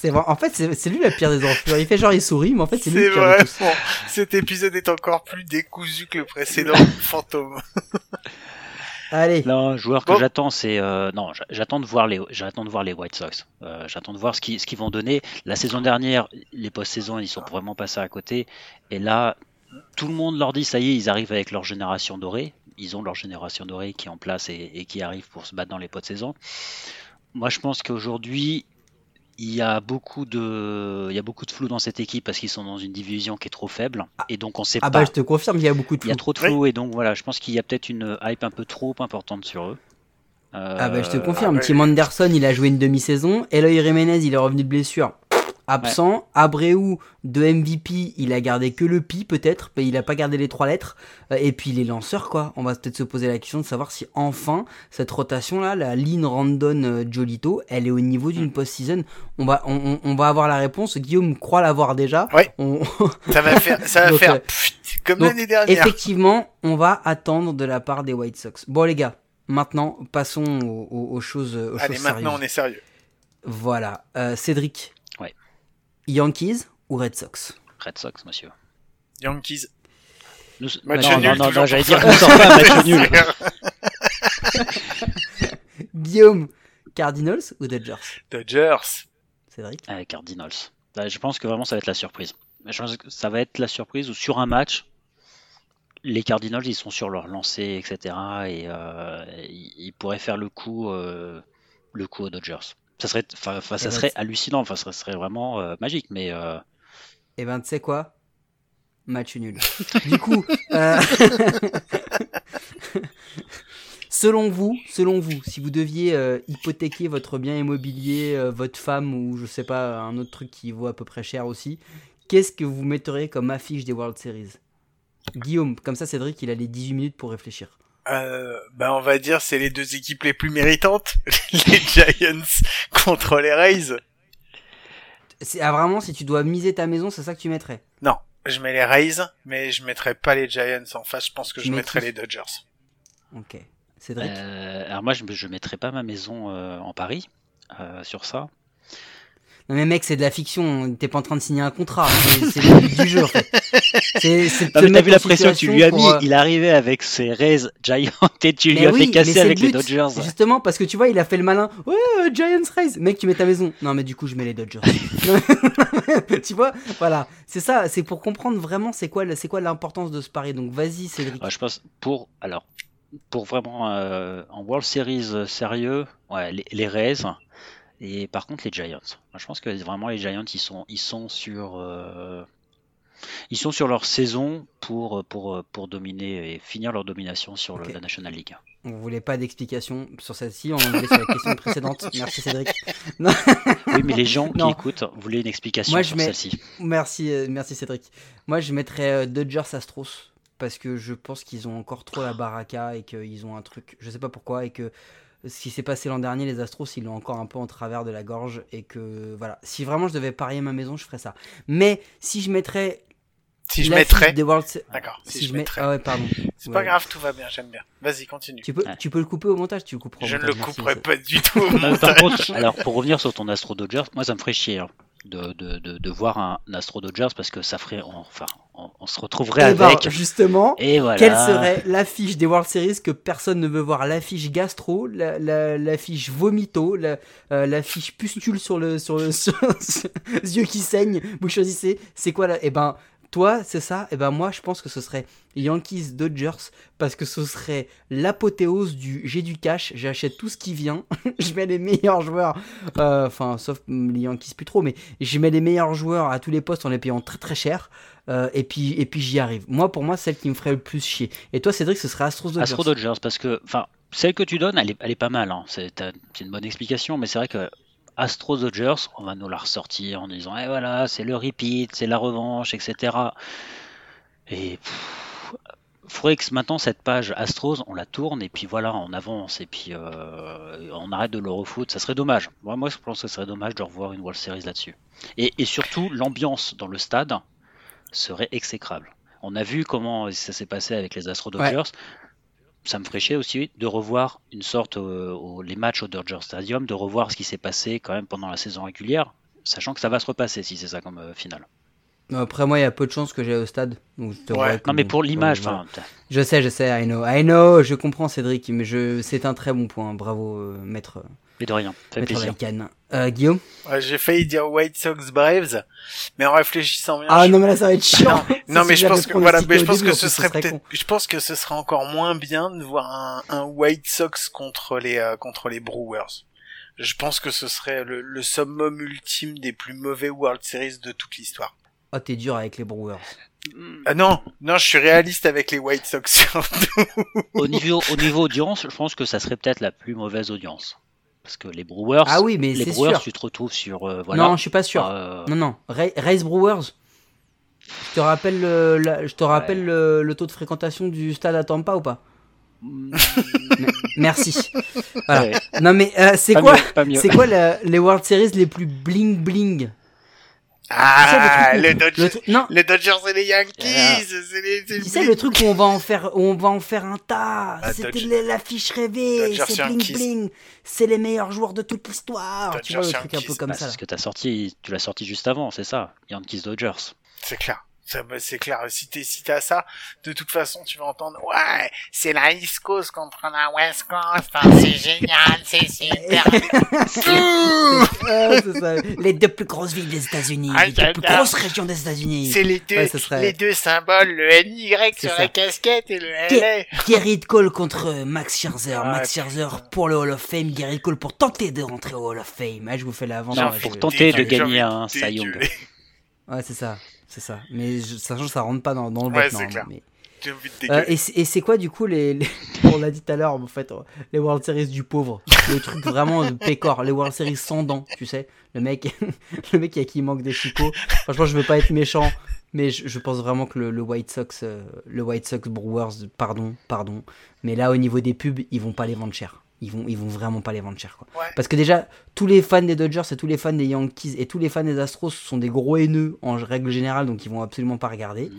c'est vrai en fait c'est lui la pire des enflures il fait genre il sourit mais en fait c'est lui C'est le pire de vrai. tous cet épisode est encore plus décousu que le précédent fantôme. Allez Non, joueur que Bon. j'attends, c'est euh, non, j'a- j'attends de voir les, j'attends de voir les White Sox. Euh, j'attends de voir ce qu'ils, ce qu'ils vont donner. La saison dernière, les post-saisons, ils sont vraiment passés à côté. Et là, tout le monde leur dit, ça y est, ils arrivent avec leur génération dorée. Ils ont leur génération dorée qui est en place et, et qui arrive pour se battre dans les post-saisons. Moi, je pense qu'aujourd'hui, il y a beaucoup de, il y a beaucoup de flou dans cette équipe parce qu'ils sont dans une division qui est trop faible. Et donc, on sait ah pas. bah je te confirme qu'il y a beaucoup de Il y a flou. trop de flou et donc voilà, je pense qu'il y a peut-être une hype un peu trop importante sur eux. Ah bah je te Euh, confirme, ah ouais. Tim Anderson il a joué une demi-saison, Eloy Jiménez il est revenu de blessure, absent, Abreu de MVP il a gardé que le pi peut-être, mais il a pas gardé les trois lettres, Euh, et puis les lanceurs quoi, on va peut-être se poser la question de savoir si enfin cette rotation là, la ligne Randon euh, Jolito, elle est au niveau d'une post-season, on va, on, va avoir la réponse, Guillaume croit l'avoir déjà, Ouais. On- Ça va faire, ça va Donc, faire euh, pfft, comme l'année dernière. Effectivement, on va attendre de la part des White Sox. Bon les gars, maintenant passons aux, aux- aux choses, aux Allez, choses maintenant sérieuses. on est sérieux. Voilà, Euh, Cédric. Yankees ou Red Sox? Red Sox, monsieur. Yankees. Nous... Match non, nul, non, non, non, j'allais dire, nous sortons un match nul. Guillaume, Cardinals ou Dodgers? Dodgers. Cédric? Avec Cardinals. Là, je pense que vraiment ça va être la surprise. Je pense que ça va être la surprise où sur un match, les Cardinals ils sont sur leur lancée, etc. Et euh, ils, ils pourraient faire le coup, euh, le coup aux Dodgers. Ça serait, ça Eh ben, serait hallucinant. Enfin, ça serait vraiment euh, magique. Mais euh, Eh ben, tu sais quoi? Match nul. du coup, euh, selon vous, selon vous, si vous deviez hypothéquer votre bien immobilier, votre femme ou je sais pas un autre truc qui vaut à peu près cher aussi, qu'est-ce que vous metteriez comme affiche des World Series? Guillaume, comme ça Cédric, il a les 18 minutes pour réfléchir. Euh, bah on va dire c'est les deux équipes les plus méritantes, les Giants contre les Rays. C'est ah, vraiment si tu dois miser ta maison, c'est ça que tu mettrais? Non, je mets les Rays, mais je mettrais pas les Giants en face. Je pense que je mettrais qui? les Dodgers. Ok. Cédric? euh, alors moi, je, je mettrais pas ma maison euh, en Paris euh, sur ça. Non mais mec, c'est de la fiction. T'es pas en train de signer un contrat. C'est le but du jeu. En fait. C'est c'est de Non, te mais t'as mettre vu la pression que tu lui as mis. pour, Il arrivé avec ses Rays Giants et tu lui Mais as oui, fait casser avec le les. Dodgers. Justement, parce que tu vois, il a fait le malin. Ouais, euh, Giants Rays. Mec, tu mets ta maison. Non, mais du coup, je mets les Dodgers. tu vois, voilà. C'est ça. C'est pour comprendre vraiment c'est quoi, c'est quoi l'importance de ce pari. Donc, vas-y, Cédric. Je pense pour alors pour vraiment euh, en World Series euh, sérieux, ouais, les, les Rays et par contre les Giants. Moi, je pense que vraiment les Giants ils sont ils sont sur euh, ils sont sur leur saison pour pour pour dominer et finir leur domination sur le- la National League. On voulait pas d'explication sur celle-ci. On en voulait sur la question précédente. Merci, Cédric. Oui, mais les gens qui écoutent voulaient une explication Moi, sur mets- celle-ci. Merci, euh, merci Cédric. Moi, je mettrais euh, Dodgers Astros parce que je pense qu'ils ont encore trop la baraka et qu'ils ont un truc, je sais pas pourquoi, et que ce qui s'est passé l'an dernier, les Astros, ils l'ont encore un peu en travers de la gorge et que voilà. Si vraiment je devais parier ma maison, je ferais ça. Mais si je mettrais Si je mettrais. World D'accord. Si, si je mettrais. ah ouais, pardon. C'est pas grave, tout va bien, j'aime bien. Vas-y, continue. Tu peux, Ouais. tu peux le couper au montage, tu le couperas. au Je ne le couperai pas du tout au montage. par contre, alors pour revenir sur ton Astro Dodgers, moi ça me ferait chier hein, de, de, de, de voir un Astro Dodgers parce que ça ferait, on- enfin, on, on se retrouverait Eh ben, avec. justement, Et voilà. Quelle serait l'affiche des World Series que personne ne veut voir? L'affiche gastro, la- la- l'affiche vomito, la- euh, l'affiche pustule sur le sur le sur, sur- yeux qui saignent. Vous choisissez. C'est quoi là Eh ben toi, c'est ça? Et ben moi, je pense que ce serait Yankees Dodgers parce que ce serait l'apothéose du j'ai du cash, j'achète tout ce qui vient, je mets les meilleurs joueurs. euh, Enfin, sauf les Yankees plus trop, mais je mets les meilleurs joueurs à tous les postes en les payant très très cher. Euh, et puis et puis j'y arrive. Moi, pour moi, celle qui me ferait le plus chier. Et toi, Cédric, ce serait Astros Dodgers. Astro Dodgers parce que, enfin, celle que tu donnes, elle est, pas mal. Hein. C'est une bonne explication, mais c'est vrai que Astro Dodgers, on va nous la ressortir en disant, eh voilà, c'est le repeat, c'est la revanche, etc. Et pff, faudrait que maintenant cette page Astros, on la tourne et puis voilà, on avance et puis euh, on arrête de le refoot. Ça serait dommage. Moi, moi, je pense que ce serait dommage de revoir une World Series là-dessus. Et, et surtout, l'ambiance dans le stade serait exécrable. On a vu comment ça s'est passé avec les Astro Ouais. Ça me ferait chier aussi de revoir une sorte euh, au- les matchs au Dodger Stadium, de revoir ce qui s'est passé quand même pendant la saison régulière, sachant que ça va se repasser si c'est ça comme euh, finale. Après, moi, il y a peu de chances que j'aille au stade. Donc, je Ouais. Non mais pour l'image, enfin, Je sais, je sais, I know. I know, je comprends, Cédric, mais je... c'est un très bon point. Bravo, euh, maître, mais de rien, ça fait maître plaisir. Euh, Guillaume Ouais, J'ai failli dire White Sox Braves, mais en réfléchissant bien. Ah je- non, mais là, ça va être chiant. Non, mais je pense que voilà, mais je pense début, que ce serait serait peut-être, je pense que ce serait encore moins bien de voir un, un White Sox contre les euh, contre les Brewers. Je pense que ce serait le, le summum ultime des plus mauvais World Series de toute l'histoire. Oh, t'es dur avec les Brewers. Ah non, non, je suis réaliste avec les White Sox surtout. Au niveau, au niveau audience, je pense que ça serait peut-être la plus mauvaise audience. Parce que les Brewers, Ah oui, mais les Brewers, sûr. tu te retrouves sur. euh, voilà. Non, je suis pas sûr. Euh, Non, non. Ra- Race Brewers. Je te rappelle, le, la- je te rappelle le, le taux de fréquentation du stade à Tampa ou pas? Mm, Me- Merci. Voilà. ouais, Non mais euh, c'est quoi. C'est quoi la- les World Series les plus bling bling Ah, Tu sais, le le Non, les Dodgers et les Yankees, Ah. c'est les, c'est tu sais le truc où on va en faire, où on va en faire un tas. Ah, C'était Dodge- l'affiche rêvée. Dodgers C'est bling Yankees. bling. C'est les meilleurs joueurs de toute l'histoire. Tu vois le truc un peu comme Bah, ça. c'est ce que t'as sorti, tu l'as sorti juste avant, c'est ça. Yankees Dodgers. C'est clair. Ça, bah, c'est clair. Si t'es, si t'as ça, de toute façon, tu vas entendre, ouais, c'est la East Coast contre la West Coast, hein, c'est génial, c'est super. Ah, c'est ça. Les deux plus grosses villes des États-Unis, Ah, les deux plus j'adore. grosses régions des États-Unis. c'est les deux, Ouais, serait- les deux symboles, le NY sur ça. la casquette et le LA. Gerrit Cole contre Max Scherzer. Ah, Max Scherzer pour le Hall of Fame. Gerrit Cole pour tenter de rentrer au Hall of Fame. Ah, je vous fais. Non, ouais, pour tenter de gagner un Cy Young. Ouais, c'est ça. C'est ça. Mais je, sachant que ça rentre pas dans, dans le Ouais, c'est clair. mais- Euh, et c'est- quoi du coup les, les- on l'a dit tout à l'heure en fait euh, les World Series du pauvre. Le truc vraiment de pécor. Les World Series sans dents tu sais. Le mec le mec à qui il manque des chicots. Franchement je veux pas être méchant mais je, je pense vraiment que le, le White Sox euh, le White Sox Brewers pardon pardon. Mais là au niveau des pubs ils vont pas les vendre cher ils vont ils vont vraiment pas les vendre cher quoi Ouais. parce que déjà tous les fans des Dodgers et tous les fans des Yankees et tous les fans des Astros sont des gros haineux en règle générale donc ils vont absolument pas regarder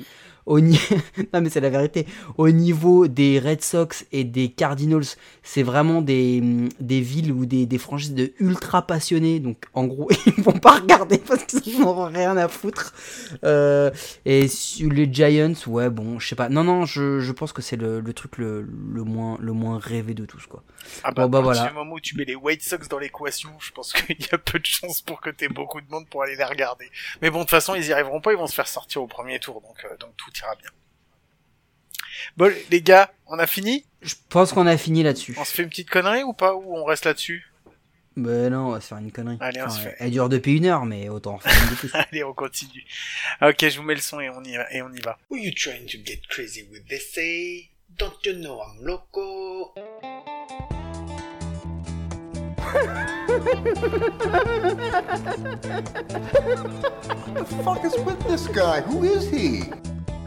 au ni- non mais c'est la vérité. Au niveau des Red Sox et des Cardinals, c'est vraiment des, hum, des villes ou des, des franchises de ultra passionnés. Donc en gros, ils vont pas regarder parce qu'ils n'en ont rien à foutre. Euh, et sur les Giants, ouais bon, je sais pas. Non non, je, je pense que c'est le, le truc le, le moins le moins rêvé de tous quoi. Ah bah, bon, bah, à partir voilà. du moment où tu mets les White Sox dans l'équation, je pense qu'il y a peu de chances pour que t'aies beaucoup de monde pour aller les regarder. Mais bon, de toute façon, ils y arriveront pas, ils vont se faire sortir au premier tour, donc, euh, donc tout ira bien. Bon, les gars, on a fini? Je pense qu'on a fini là-dessus. On se fait une petite connerie ou pas? Ou on reste là-dessus? Ben non, on va se faire une connerie. Allez, on Enfin, se fait. Elle dure depuis une heure, mais autant en faire une de plus. Allez, on continue. Ok, je vous mets le son et on y va. Et on y va. Who you trying to get crazy with? This? Don't you know I'm loco?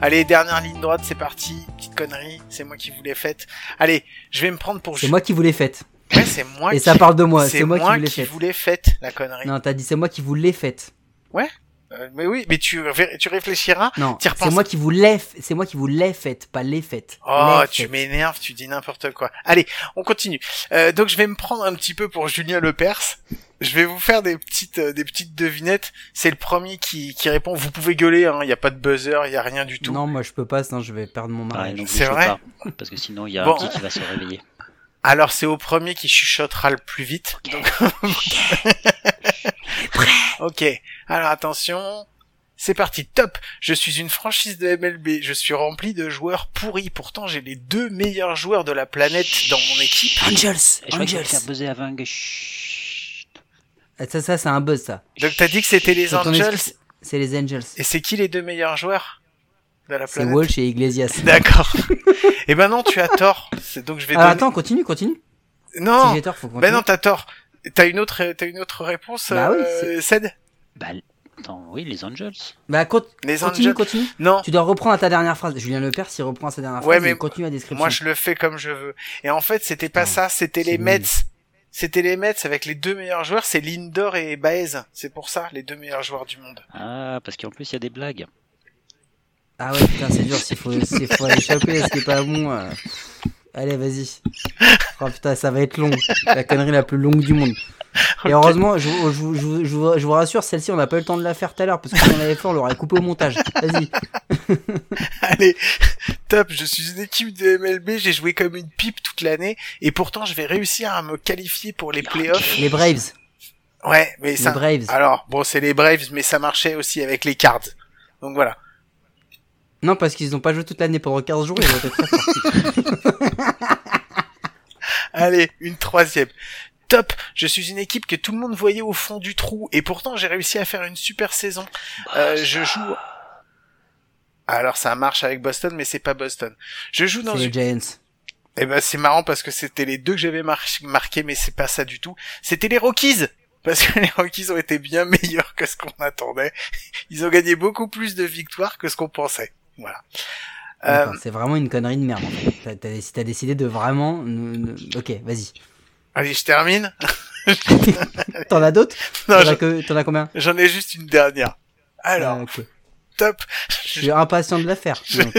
Allez, dernière ligne droite, c'est parti. Petite connerie, c'est moi qui vous l'ai faite. Allez, je vais me prendre pour... C'est moi qui vous l'ai faite. Ouais, c'est moi Et qui... ça parle de moi, C'est c'est moi, moi, qui vous l'ai qui faite. vous l'ai faite, la connerie. Non, t'as dit c'est moi qui vous l'ai faite. Euh, mais oui, mais tu, tu réfléchiras. Non, T'y repenses c'est moi qui vous l'ai, c'est moi qui vous l'ai faite, pas les faites. Oh, Les tu m'énerves, tu dis n'importe quoi. Allez, on continue. Euh, donc je vais me prendre un petit peu pour Julien Lepers. Je vais vous faire des petites euh, des petites devinettes. C'est le premier qui, qui répond. Vous pouvez gueuler, hein. Il y a pas de buzzer, il y a rien du tout. Non, moi je peux pas, sinon je vais perdre mon mariage. donc C'est vrai pas, parce que sinon il y a Bon. un petit qui va se réveiller. Alors c'est au premier qui chuchotera le plus vite. Donc... ok. Alors attention. C'est parti, top Je suis une franchise de MLB, je suis rempli de joueurs pourris, pourtant j'ai les deux meilleurs joueurs de la planète dans mon équipe. Angels, Et je Angels. faire buzzer. Ah, Ça, ça, c'est un buzz, ça. Donc t'as dit que c'était les Angels, C'est les Angels. et c'est qui les deux meilleurs joueurs? De la C'est Walsh et Iglesias. D'accord. Eh ben non, tu as tort. C'est donc je vais Ah, donner... attends, continue, continue. non, Si j'ai tort, faut continuer. ben non, t'as tort. T'as une autre, t'as une autre réponse, Bah oui, euh, Ced Bah, attends, oui, les Angels. Bah, con- Les continue, Angels. continue. Non, Tu dois reprendre à ta dernière phrase. Julien Lepers, il reprend à sa dernière Ouais, phrase mais et continue la description. moi je le fais comme je veux. Et en fait, c'était pas Putain, ça, c'était les. Mets. C'était les Mets avec les deux meilleurs joueurs, c'est Lindor et Baez. C'est pour ça, les deux meilleurs joueurs du monde. Ah, parce qu'en plus il y a des blagues. Ah ouais, putain, c'est dur, s'il faut, s'il faut aller choper, ce qui est pas bon. euh. Allez, vas-y. Oh putain, ça va être long. La connerie la plus longue du monde. Et heureusement, je, vous- je, je, je, vous- je vous rassure, celle-ci, on n'a pas eu le temps de la faire tout à l'heure, parce que si on l'avait fait, on l'aurait coupé au montage. Vas-y. Allez, top, je suis une équipe de MLB, j'ai joué comme une pipe toute l'année, et pourtant je vais réussir à me qualifier pour les playoffs. Les Braves. Ouais, mais ça... Braves. Alors, bon, c'est les Braves, mais ça marchait aussi avec les Cards. Donc voilà. Non, parce qu'ils n'ont pas joué toute l'année pendant 15 jours, ils ont été très forts. Allez, une troisième. Top, je suis une équipe que tout le monde voyait au fond du trou, et pourtant j'ai réussi à faire une super saison. Euh, je joue... Alors ça marche avec Boston, mais c'est pas Boston. Je joue dans C'est une... les Giants. Eh ben c'est marrant parce que c'était les deux que j'avais mar- marqués, mais c'est pas ça du tout. C'était les Rockies. Parce que les Rockies ont été bien meilleurs que ce qu'on attendait. Ils ont gagné beaucoup plus de victoires que ce qu'on pensait. Voilà. Euh, C'est vraiment une connerie de merde. En fait. T'as, t'as- décidé de vraiment. Ok, vas-y. allez, je termine. T'en as d'autres? Non, T'en je- as que- t'en as combien? j'en ai juste une dernière. Alors, Ah. Top. Je suis impatient de la faire. Donc,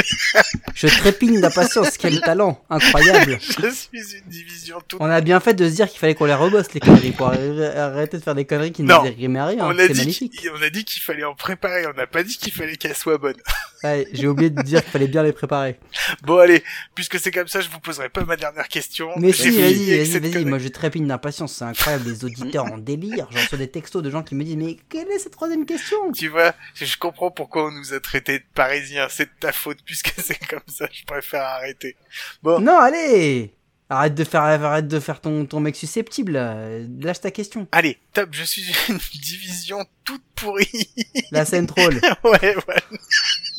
Je trépigne d'impatience. Quel talent incroyable. Je suis une division toute On a bien fait de se dire qu'il fallait qu'on les rebosse les conneries pour arr- arrêter de faire des conneries qui ne Non. nous rien. on a dit on a dit qu'il fallait en préparer, on n'a pas dit qu'il fallait qu'elle soit bonne. Ouais, J'ai oublié de dire qu'il fallait bien les préparer. Bon allez, puisque c'est comme ça, je vous poserai pas ma dernière question. Mais si, vas-y, vas-y, vas-y. Moi, je trépigne d'impatience. C'est incroyable. Les auditeurs en délire. J'en reçois des textos de gens qui me disent Mais quelle est cette troisième question? Tu vois, je comprends pourquoi on nous a traités de parisiens, c'est de ta faute, puisque c'est comme ça, je préfère arrêter. Bon, Non, allez Arrête de faire, arrête de faire ton, ton mec susceptible. là. Lâche ta question. allez, top, je suis une division toute pourrie. La scène troll. ouais, ouais.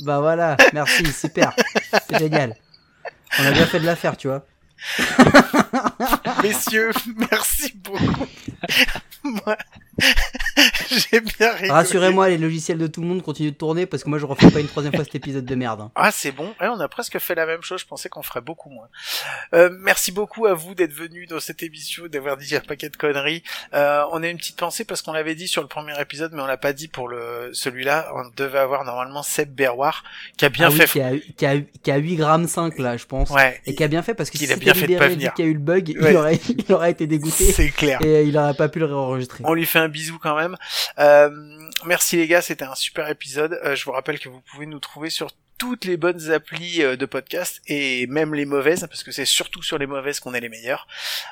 Bah voilà, merci, super. C'est génial. On a bien fait de la faire, tu vois. Messieurs, merci beaucoup. Moi, j'ai bien rigolé. Rassurez-moi, les logiciels de tout le monde continuent de tourner parce que moi je refais pas une troisième fois cet épisode de merde. hein. Ah, c'est bon. Ouais, on a presque fait la même chose. Je pensais qu'on ferait beaucoup moins. Euh, merci beaucoup à vous d'être venus dans cette émission, d'avoir dit un paquet de conneries. Euh, on a une petite pensée parce qu'on l'avait dit sur le premier épisode, mais on l'a pas dit pour le celui-là. On devait avoir normalement Seb Berroir, qui a bien Ah oui, fait. qui a, qui, a, qui a 8 grammes 5 là, je pense. Ouais. Et qui a bien fait parce que qu'il a bien fait de pas libéré vu venir. qu'il y a eu le bug, Ouais. il, aurait, il aurait été dégoûté C'est clair. et il aurait pas pu le réenregistrer. On lui fait un bisou quand même. Euh, merci les gars, c'était un super épisode. Euh, je vous rappelle que vous pouvez nous trouver sur toutes les bonnes applis euh, de podcast et même les mauvaises parce que c'est surtout sur les mauvaises qu'on est les meilleurs.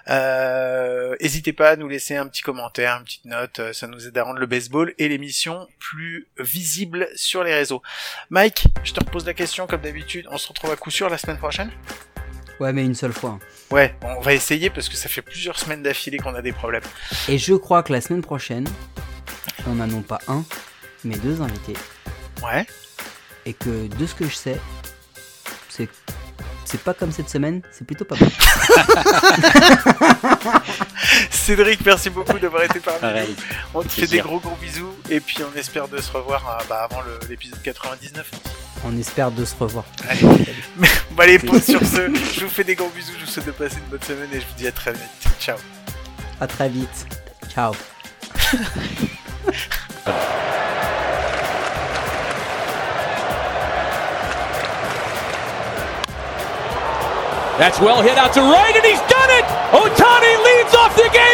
Euh, N'hésitez pas à nous laisser un petit commentaire, une petite note, euh, ça nous aide à rendre le baseball et l'émission plus visible sur les réseaux. Mike, je te repose la question comme d'habitude. On se retrouve à coup sûr la semaine prochaine. Ouais, mais une seule fois. hein. Ouais, on va essayer parce que ça fait plusieurs semaines d'affilée qu'on a des problèmes. Et je crois que la semaine prochaine, on a non pas un, mais deux invités. Ouais. Et que de ce que je sais, c'est c'est pas comme cette semaine, c'est plutôt pas mal. Cédric, merci beaucoup d'avoir été parmi nous. On te fait Plaisir. des gros gros bisous et puis on espère de se revoir euh, bah, avant l'épisode 99. On espère de se revoir. Allez. Bon allez, pause sur ce. Je vous fais des gros bisous, je vous souhaite de passer une bonne semaine et je vous dis à très vite. Ciao. À très vite. Ciao. That's well hit out to right, and he's done it! Otani leads off the game.